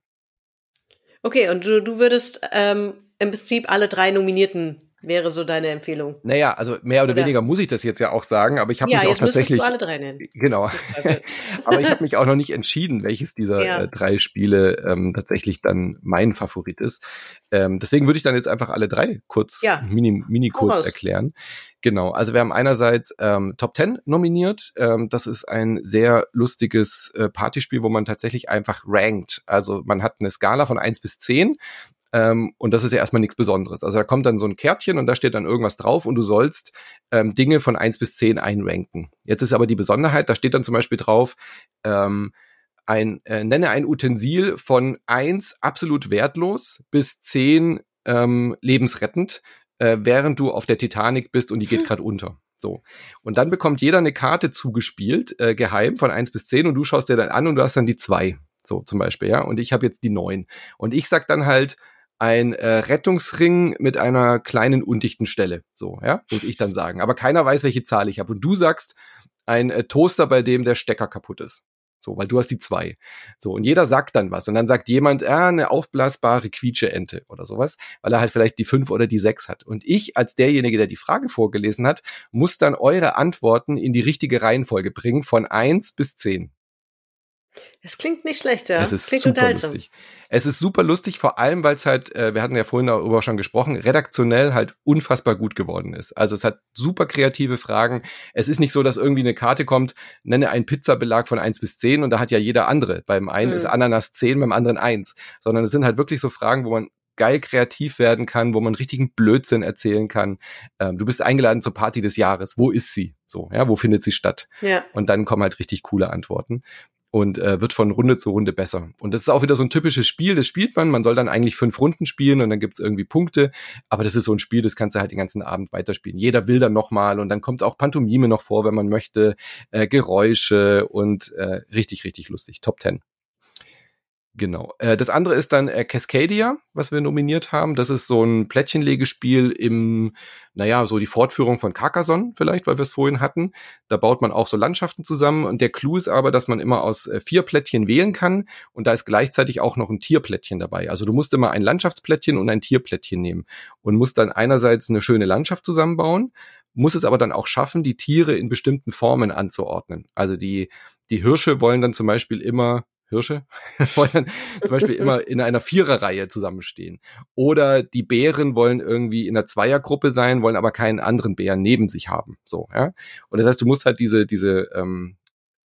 Okay, und du, du würdest ähm, im Prinzip alle drei Nominierten wäre so deine Empfehlung. Naja, also mehr oder, oder? weniger muss ich das jetzt ja auch sagen, aber ich habe ja, mich auch tatsächlich. Du alle drei nennen. Genau. aber ich habe mich auch noch nicht entschieden, welches dieser ja. äh, drei Spiele ähm, tatsächlich dann mein Favorit ist. Ähm, deswegen würde ich dann jetzt einfach alle drei kurz, ja. mini, mini kurz erklären. Genau, also wir haben einerseits ähm, Top Ten nominiert. Ähm, das ist ein sehr lustiges äh, Partyspiel, wo man tatsächlich einfach rankt. Also man hat eine Skala von eins bis zehn ähm, und das ist ja erstmal nichts Besonderes. Also da kommt dann so ein Kärtchen und da steht dann irgendwas drauf und du sollst ähm, Dinge von eins bis zehn einranken. Jetzt ist aber die Besonderheit, da steht dann zum Beispiel drauf, ähm, ein, äh, nenne ein Utensil von eins absolut wertlos bis zehn ähm, lebensrettend, äh, während du auf der Titanic bist und die geht gerade unter. So. Und dann bekommt jeder eine Karte zugespielt, äh, geheim von eins bis zehn und du schaust dir dann an und du hast dann die zwei. So zum Beispiel, ja. Und ich habe jetzt die neun. Und ich sag dann halt, ein äh, Rettungsring mit einer kleinen undichten Stelle. So, ja, muss ich dann sagen. Aber keiner weiß, welche Zahl ich habe. Und du sagst ein äh, Toaster, bei dem der Stecker kaputt ist. So, weil du hast die zwei. So, und jeder sagt dann was. Und dann sagt jemand, ah, eine aufblasbare Quietscheente oder sowas, weil er halt vielleicht die fünf oder die sechs hat. Und ich, als derjenige, der die Frage vorgelesen hat, muss dann eure Antworten in die richtige Reihenfolge bringen, von eins bis zehn. Es klingt nicht schlecht, ja. Es ist klingt super lustig. Es ist super lustig, vor allem, weil es halt, äh, wir hatten ja vorhin darüber schon gesprochen, redaktionell halt unfassbar gut geworden ist. Also es hat super kreative Fragen. Es ist nicht so, dass irgendwie eine Karte kommt, nenne einen Pizzabelag von eins bis zehn und da hat ja jeder andere. Beim einen mhm. ist Ananas zehn, beim anderen eins. Sondern es sind halt wirklich so Fragen, wo man geil kreativ werden kann, wo man richtigen Blödsinn erzählen kann. Ähm, du bist eingeladen zur Party des Jahres. Wo ist sie? So, ja, wo findet sie statt? Ja. Und dann kommen halt richtig coole Antworten und äh, wird von Runde zu Runde besser. Und das ist auch wieder so ein typisches Spiel, das spielt man. Man soll dann eigentlich fünf Runden spielen und dann gibt's irgendwie Punkte. Aber das ist so ein Spiel, das kannst du halt den ganzen Abend weiterspielen. Jeder will dann nochmal und dann kommt auch Pantomime noch vor, wenn man möchte, äh, Geräusche und äh, richtig, richtig lustig. Top 10. Genau. Äh, das andere ist dann äh, Cascadia, was wir nominiert haben. Das ist so ein Plättchenlegespiel im, naja, so die Fortführung von Carcassonne vielleicht, weil wir es vorhin hatten. Da baut man auch so Landschaften zusammen und der Clou ist aber, dass man immer aus äh, vier Plättchen wählen kann und da ist gleichzeitig auch noch ein Tierplättchen dabei. Also du musst immer ein Landschaftsplättchen und ein Tierplättchen nehmen und musst dann einerseits eine schöne Landschaft zusammenbauen, muss es aber dann auch schaffen, die Tiere in bestimmten Formen anzuordnen. Also die, die Hirsche wollen dann zum Beispiel immer Hirsche wollen zum Beispiel immer in einer Viererreihe zusammenstehen. Oder die Bären wollen irgendwie in einer Zweiergruppe sein, wollen aber keinen anderen Bären neben sich haben. So, ja. Und das heißt, du musst halt diese, diese, ähm,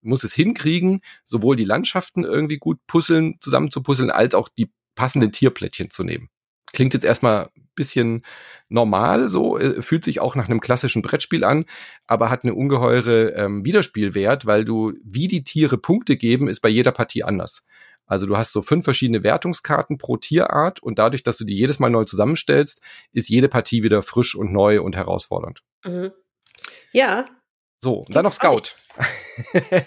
musst es hinkriegen, sowohl die Landschaften irgendwie gut puzzeln, zusammen zu puzzeln, als auch die passenden Tierplättchen zu nehmen. Klingt jetzt erstmal bisschen normal, so äh, fühlt sich auch nach einem klassischen Brettspiel an, aber hat eine ungeheure ähm, Wiederspielwert, weil du, wie die Tiere Punkte geben, ist bei jeder Partie anders. Also du hast so fünf verschiedene Wertungskarten pro Tierart und dadurch, dass du die jedes Mal neu zusammenstellst, ist jede Partie wieder frisch und neu und herausfordernd. Mhm. Ja. So, und dann noch Scout.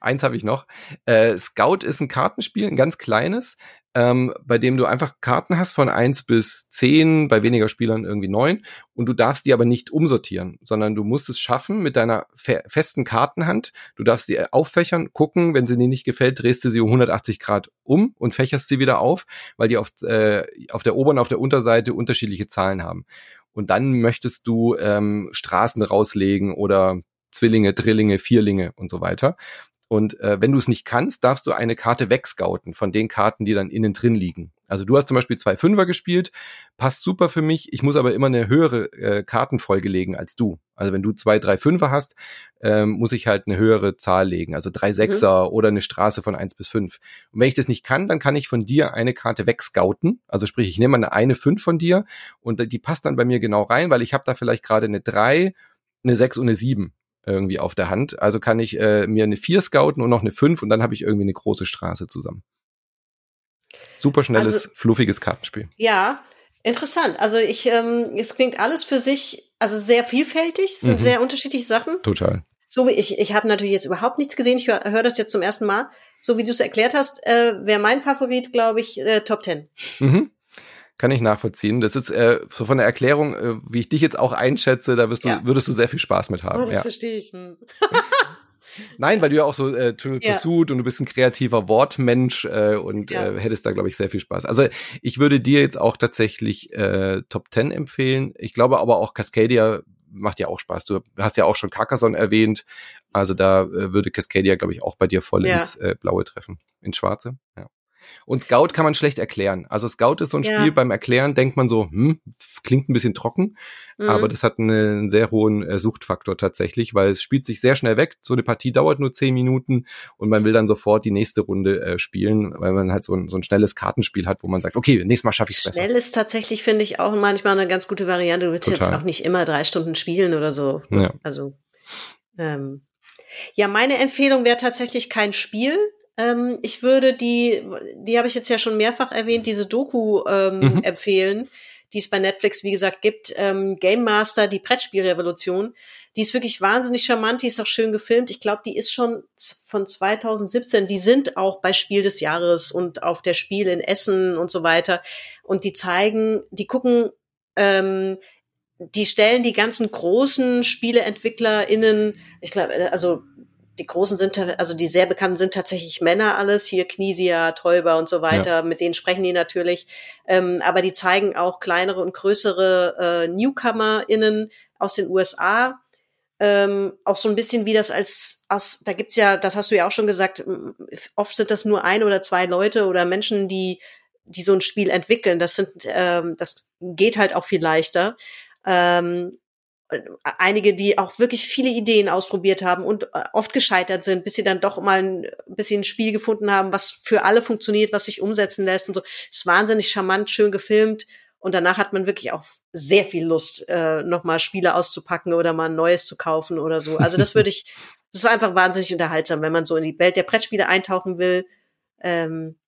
Eins habe ich noch. Äh, Scout ist ein Kartenspiel, ein ganz kleines ähm, bei dem du einfach Karten hast von eins bis zehn, bei weniger Spielern irgendwie neun und du darfst die aber nicht umsortieren, sondern du musst es schaffen mit deiner fe festen Kartenhand. Du darfst die auffächern, gucken, wenn sie dir nicht gefällt, drehst du sie um 180 Grad um und fächerst sie wieder auf, weil die auf, äh, auf der Ober- und auf der Unterseite unterschiedliche Zahlen haben. Und dann möchtest du ähm, Straßen rauslegen oder Zwillinge, Drillinge, Vierlinge und so weiter. Und äh, wenn du es nicht kannst, darfst du eine Karte wegscouten von den Karten, die dann innen drin liegen. Also du hast zum Beispiel zwei Fünfer gespielt, passt super für mich. Ich muss aber immer eine höhere äh, Kartenfolge legen als du. Also wenn du zwei, drei Fünfer hast, ähm, muss ich halt eine höhere Zahl legen. Also drei mhm. Sechser mhm. oder eine Straße von eins bis fünf. Und wenn ich das nicht kann, dann kann ich von dir eine Karte wegscouten. Also sprich, ich nehme eine eine Fünf von dir und die passt dann bei mir genau rein, weil ich habe da vielleicht gerade eine drei, eine sechs und eine sieben irgendwie auf der Hand. Also kann ich äh, mir eine 4 scouten und noch eine 5 und dann habe ich irgendwie eine große Straße zusammen. Super schnelles, also, fluffiges Kartenspiel. Ja, interessant. Also ich, ähm, es klingt alles für sich, also sehr vielfältig, es sind mhm. sehr unterschiedliche Sachen. Total. So wie ich, ich habe natürlich jetzt überhaupt nichts gesehen, ich höre hör das jetzt zum ersten Mal. So wie du es erklärt hast, äh, wäre mein Favorit, glaube ich, äh, Top 10. Mhm. Kann ich nachvollziehen. Das ist äh, so von der Erklärung, äh, wie ich dich jetzt auch einschätze, da wirst du, ja. würdest du sehr viel Spaß mit haben. Oh, das ja. verstehe ich. Hm. Nein, weil du ja auch so äh, Trivial ja. Pursuit und du bist ein kreativer Wortmensch äh, und ja. äh, hättest da, glaube ich, sehr viel Spaß. Also ich würde dir jetzt auch tatsächlich äh, Top 10 empfehlen. Ich glaube aber auch Cascadia macht ja auch Spaß. Du hast ja auch schon Carcassonne erwähnt. Also da äh, würde Cascadia, glaube ich, auch bei dir voll ja. ins äh, Blaue treffen. Ins Schwarze. Ja. Und Scout kann man schlecht erklären. Also Scout ist so ein ja. Spiel, beim Erklären denkt man so, hm, klingt ein bisschen trocken, mhm. aber das hat einen sehr hohen äh, Suchtfaktor tatsächlich, weil es spielt sich sehr schnell weg. So eine Partie dauert nur zehn Minuten und man will dann sofort die nächste Runde äh, spielen, weil man halt so ein, so ein schnelles Kartenspiel hat, wo man sagt, okay, nächstes Mal schaffe ich es besser. Schnell ist tatsächlich, finde ich, auch manchmal eine ganz gute Variante. Du willst Total. jetzt auch nicht immer drei Stunden spielen oder so. Ja. Also ähm, ja, meine Empfehlung wäre tatsächlich kein Spiel, ähm, ich würde die, die habe ich jetzt ja schon mehrfach erwähnt, diese Doku ähm, mhm. empfehlen, die es bei Netflix, wie gesagt, gibt. Ähm, Game Master, die Brettspielrevolution. Die ist wirklich wahnsinnig charmant, die ist auch schön gefilmt. Ich glaube, die ist schon von 2017. Die sind auch bei Spiel des Jahres und auf der Spiel in Essen und so weiter. Und die zeigen, die gucken, ähm, die stellen die ganzen großen SpieleentwicklerInnen, ich glaube, also die großen sind, also die sehr bekannten sind tatsächlich Männer alles, hier Knisia, Täuber und so weiter, ja. mit denen sprechen die natürlich. Ähm, aber die zeigen auch kleinere und größere äh, NewcomerInnen aus den USA. Ähm, auch so ein bisschen wie das als, aus, da gibt's ja, das hast du ja auch schon gesagt, oft sind das nur ein oder zwei Leute oder Menschen, die, die so ein Spiel entwickeln. Das sind, ähm, das geht halt auch viel leichter. Ähm, einige, die auch wirklich viele Ideen ausprobiert haben und äh, oft gescheitert sind, bis sie dann doch mal ein bisschen ein Spiel gefunden haben, was für alle funktioniert, was sich umsetzen lässt und so. Ist wahnsinnig charmant, schön gefilmt. Und danach hat man wirklich auch sehr viel Lust, äh, nochmal Spiele auszupacken oder mal ein neues zu kaufen oder so. Also das würde ich, das ist einfach wahnsinnig unterhaltsam, wenn man so in die Welt der Brettspiele eintauchen will. Ähm,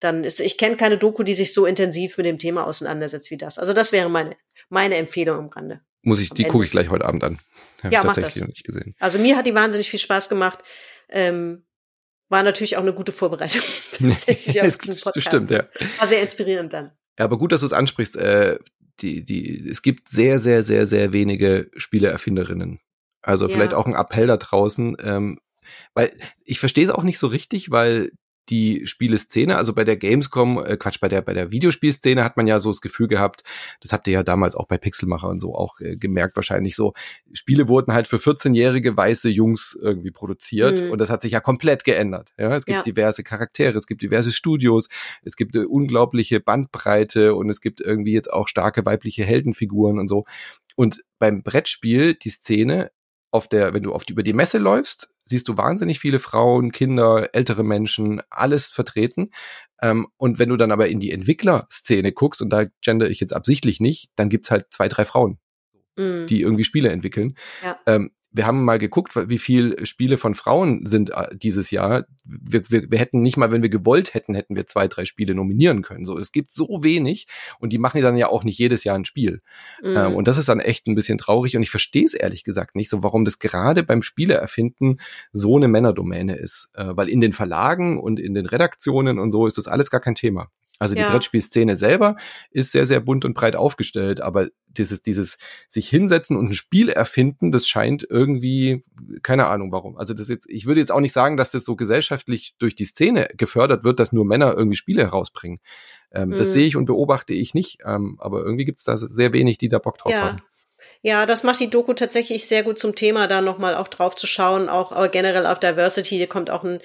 dann ist, ich kenne keine Doku, die sich so intensiv mit dem Thema auseinandersetzt wie das. Also das wäre meine, meine Empfehlung am Rande. Muss ich, die gucke ich gleich heute Abend an. Hab ja, mach das. nicht gesehen. Also mir hat die wahnsinnig viel Spaß gemacht. Ähm, war natürlich auch eine gute Vorbereitung. das stimmt, ja. War sehr inspirierend dann. Ja, aber gut, dass du es ansprichst. Äh, die, die, es gibt sehr, sehr, sehr, sehr wenige Spieleerfinderinnen. Also ja. vielleicht auch ein Appell da draußen. Ähm, weil ich verstehe es auch nicht so richtig, weil die Spieleszene, also bei der Gamescom, äh, Quatsch, bei der bei der Videospielszene hat man ja so das Gefühl gehabt, das habt ihr ja damals auch bei Pixelmacher und so auch äh, gemerkt wahrscheinlich so, Spiele wurden halt für 14-jährige weiße Jungs irgendwie produziert mhm. und das hat sich ja komplett geändert. Ja, es gibt ja. diverse Charaktere, es gibt diverse Studios, es gibt eine unglaubliche Bandbreite und es gibt irgendwie jetzt auch starke weibliche Heldenfiguren und so. Und beim Brettspiel die Szene auf der, wenn du oft über die Messe läufst, siehst du wahnsinnig viele Frauen, Kinder, ältere Menschen, alles vertreten. Ähm, und wenn du dann aber in die Entwicklerszene guckst, und da gender ich jetzt absichtlich nicht, dann gibt's halt zwei, drei Frauen, mm. die irgendwie Spiele entwickeln. Ja. Ähm, wir haben mal geguckt, wie viel Spiele von Frauen sind äh, dieses Jahr. Wir, wir, wir hätten nicht mal, wenn wir gewollt hätten, hätten wir zwei, drei Spiele nominieren können. So, es gibt so wenig und die machen dann ja auch nicht jedes Jahr ein Spiel. Mhm. Ähm, und das ist dann echt ein bisschen traurig und ich verstehe es ehrlich gesagt nicht, so warum das gerade beim Spieleerfinden so eine Männerdomäne ist. Äh, weil in den Verlagen und in den Redaktionen und so ist das alles gar kein Thema. Also die ja. Brettspielszene selber ist sehr, sehr bunt und breit aufgestellt, aber dieses, dieses sich hinsetzen und ein Spiel erfinden, das scheint irgendwie, keine Ahnung warum. Also das jetzt, ich würde jetzt auch nicht sagen, dass das so gesellschaftlich durch die Szene gefördert wird, dass nur Männer irgendwie Spiele herausbringen. Ähm, mhm. Das sehe ich und beobachte ich nicht, ähm, aber irgendwie gibt es da sehr wenig, die da Bock drauf ja. haben. Ja, das macht die Doku tatsächlich sehr gut zum Thema, da nochmal auch drauf zu schauen, auch aber generell auf Diversity. Hier kommt auch ein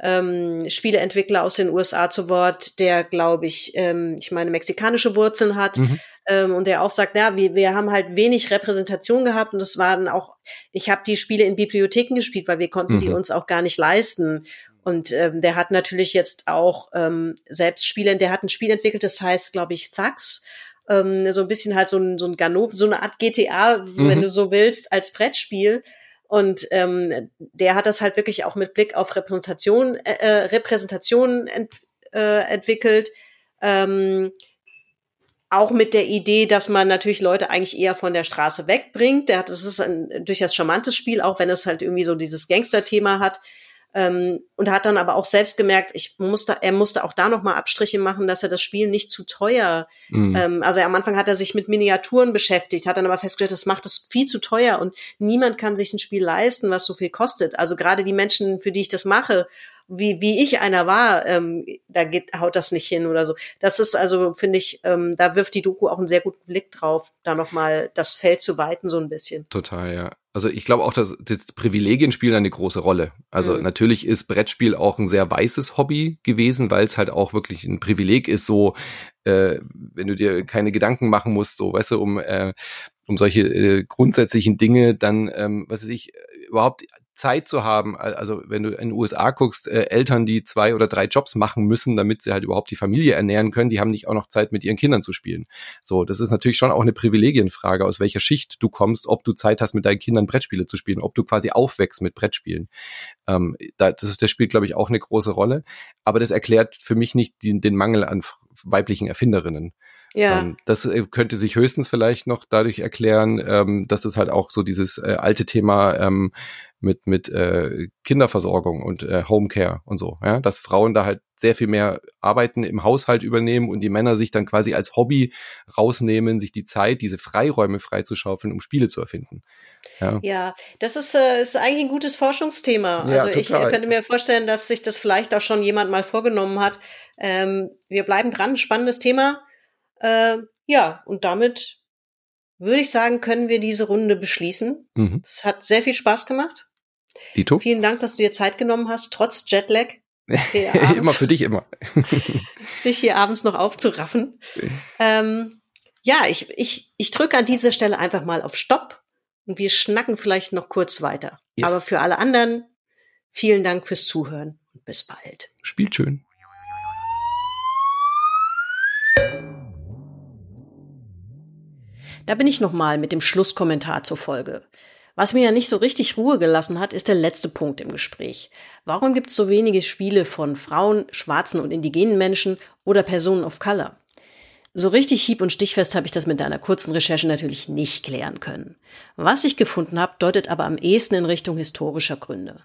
ähm, Spieleentwickler aus den USA zu Wort, der, glaube ich, ähm, ich meine, mexikanische Wurzeln hat. Mhm. Ähm, und der auch sagt, ja, wir, wir haben halt wenig Repräsentation gehabt und es waren auch, ich habe die Spiele in Bibliotheken gespielt, weil wir konnten mhm. die uns auch gar nicht leisten. Und ähm, der hat natürlich jetzt auch ähm, selbst Spiele, der hat ein Spiel entwickelt, das heißt, glaube ich, Thugs ähm, so ein bisschen halt so ein, so ein Ganov, so eine Art GTA, mhm. wenn du so willst, als Brettspiel. Und ähm, der hat das halt wirklich auch mit Blick auf Repräsentation, äh, äh Repräsentation ent, äh, entwickelt. Ähm, auch mit der Idee, dass man natürlich Leute eigentlich eher von der Straße wegbringt. Der hat, das ist ein durchaus charmantes Spiel, auch wenn es halt irgendwie so dieses Gangster-Thema hat. Ähm, und hat dann aber auch selbst gemerkt, ich musste, er musste auch da nochmal Abstriche machen, dass er das Spiel nicht zu teuer, mhm. ähm, also am Anfang hat er sich mit Miniaturen beschäftigt, hat dann aber festgestellt, das macht es viel zu teuer und niemand kann sich ein Spiel leisten, was so viel kostet. Also gerade die Menschen, für die ich das mache, wie, wie ich einer war, ähm, da geht, haut das nicht hin oder so. Das ist also, finde ich, ähm, da wirft die Doku auch einen sehr guten Blick drauf, da nochmal das Feld zu weiten, so ein bisschen. Total, ja. Also ich glaube auch, dass das Privilegien spielen eine große Rolle. Also mhm. natürlich ist Brettspiel auch ein sehr weißes Hobby gewesen, weil es halt auch wirklich ein Privileg ist, so äh, wenn du dir keine Gedanken machen musst, so weißt du, um äh, um solche äh, grundsätzlichen Dinge, dann, ähm, was weiß ich, überhaupt Zeit zu haben, also wenn du in den USA guckst, äh, Eltern, die zwei oder drei Jobs machen müssen, damit sie halt überhaupt die Familie ernähren können, die haben nicht auch noch Zeit mit ihren Kindern zu spielen. So, das ist natürlich schon auch eine Privilegienfrage, aus welcher Schicht du kommst, ob du Zeit hast, mit deinen Kindern Brettspiele zu spielen, ob du quasi aufwächst mit Brettspielen. Ähm, da, das, das spielt, glaube ich, auch eine große Rolle. Aber das erklärt für mich nicht den, den Mangel an weiblichen Erfinderinnen. Ja. Ähm, das äh, könnte sich höchstens vielleicht noch dadurch erklären, ähm, dass es halt auch so dieses äh, alte Thema ähm, mit mit äh, Kinderversorgung und äh, Homecare und so, ja, dass Frauen da halt sehr viel mehr Arbeiten im Haushalt übernehmen und die Männer sich dann quasi als Hobby rausnehmen, sich die Zeit, diese Freiräume freizuschaufeln, um Spiele zu erfinden. Ja, ja das ist, äh, ist eigentlich ein gutes Forschungsthema. Ja, also total. ich könnte mir vorstellen, dass sich das vielleicht auch schon jemand mal vorgenommen hat. Ähm, wir bleiben dran, spannendes Thema. Äh, ja, und damit würde ich sagen, können wir diese Runde beschließen. Mhm. Es mhm. hat sehr viel Spaß gemacht. Dito. Vielen Dank, dass du dir Zeit genommen hast, trotz Jetlag. immer für dich immer. dich hier abends noch aufzuraffen. Ähm, ja, ich, ich, ich drücke an dieser Stelle einfach mal auf Stopp und wir schnacken vielleicht noch kurz weiter. Yes. Aber für alle anderen, vielen Dank fürs Zuhören und bis bald. Spielt schön. Da bin ich nochmal mit dem Schlusskommentar zur Folge. Was mir ja nicht so richtig Ruhe gelassen hat, ist der letzte Punkt im Gespräch. Warum gibt es so wenige Spiele von Frauen, schwarzen und indigenen Menschen oder Personen of Color? So richtig hieb- und stichfest habe ich das mit deiner kurzen Recherche natürlich nicht klären können. Was ich gefunden habe, deutet aber am ehesten in Richtung historischer Gründe.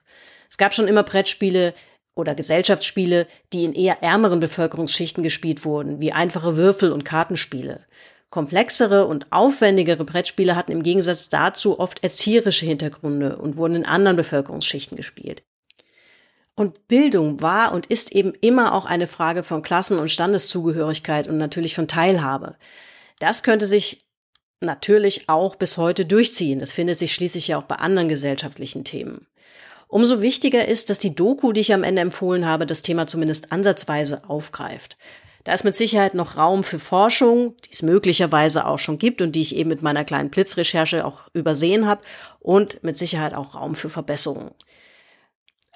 Es gab schon immer Brettspiele oder Gesellschaftsspiele, die in eher ärmeren Bevölkerungsschichten gespielt wurden, wie einfache Würfel- und Kartenspiele. Komplexere und aufwendigere Brettspiele hatten im Gegensatz dazu oft erzieherische Hintergründe und wurden in anderen Bevölkerungsschichten gespielt. Und Bildung war und ist eben immer auch eine Frage von Klassen- und Standeszugehörigkeit und natürlich von Teilhabe. Das könnte sich natürlich auch bis heute durchziehen. Das findet sich schließlich ja auch bei anderen gesellschaftlichen Themen. Umso wichtiger ist, dass die Doku, die ich am Ende empfohlen habe, das Thema zumindest ansatzweise aufgreift. Da ist mit Sicherheit noch Raum für Forschung, die es möglicherweise auch schon gibt und die ich eben mit meiner kleinen Blitzrecherche auch übersehen habe und mit Sicherheit auch Raum für Verbesserungen.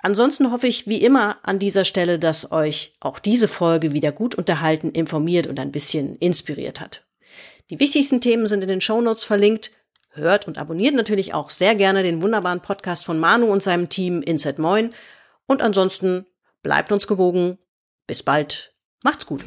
Ansonsten hoffe ich wie immer an dieser Stelle, dass euch auch diese Folge wieder gut unterhalten, informiert und ein bisschen inspiriert hat. Die wichtigsten Themen sind in den Shownotes verlinkt. Hört und abonniert natürlich auch sehr gerne den wunderbaren Podcast von Manu und seinem Team Inset Moin. Und ansonsten bleibt uns gewogen. Bis bald. Macht's gut.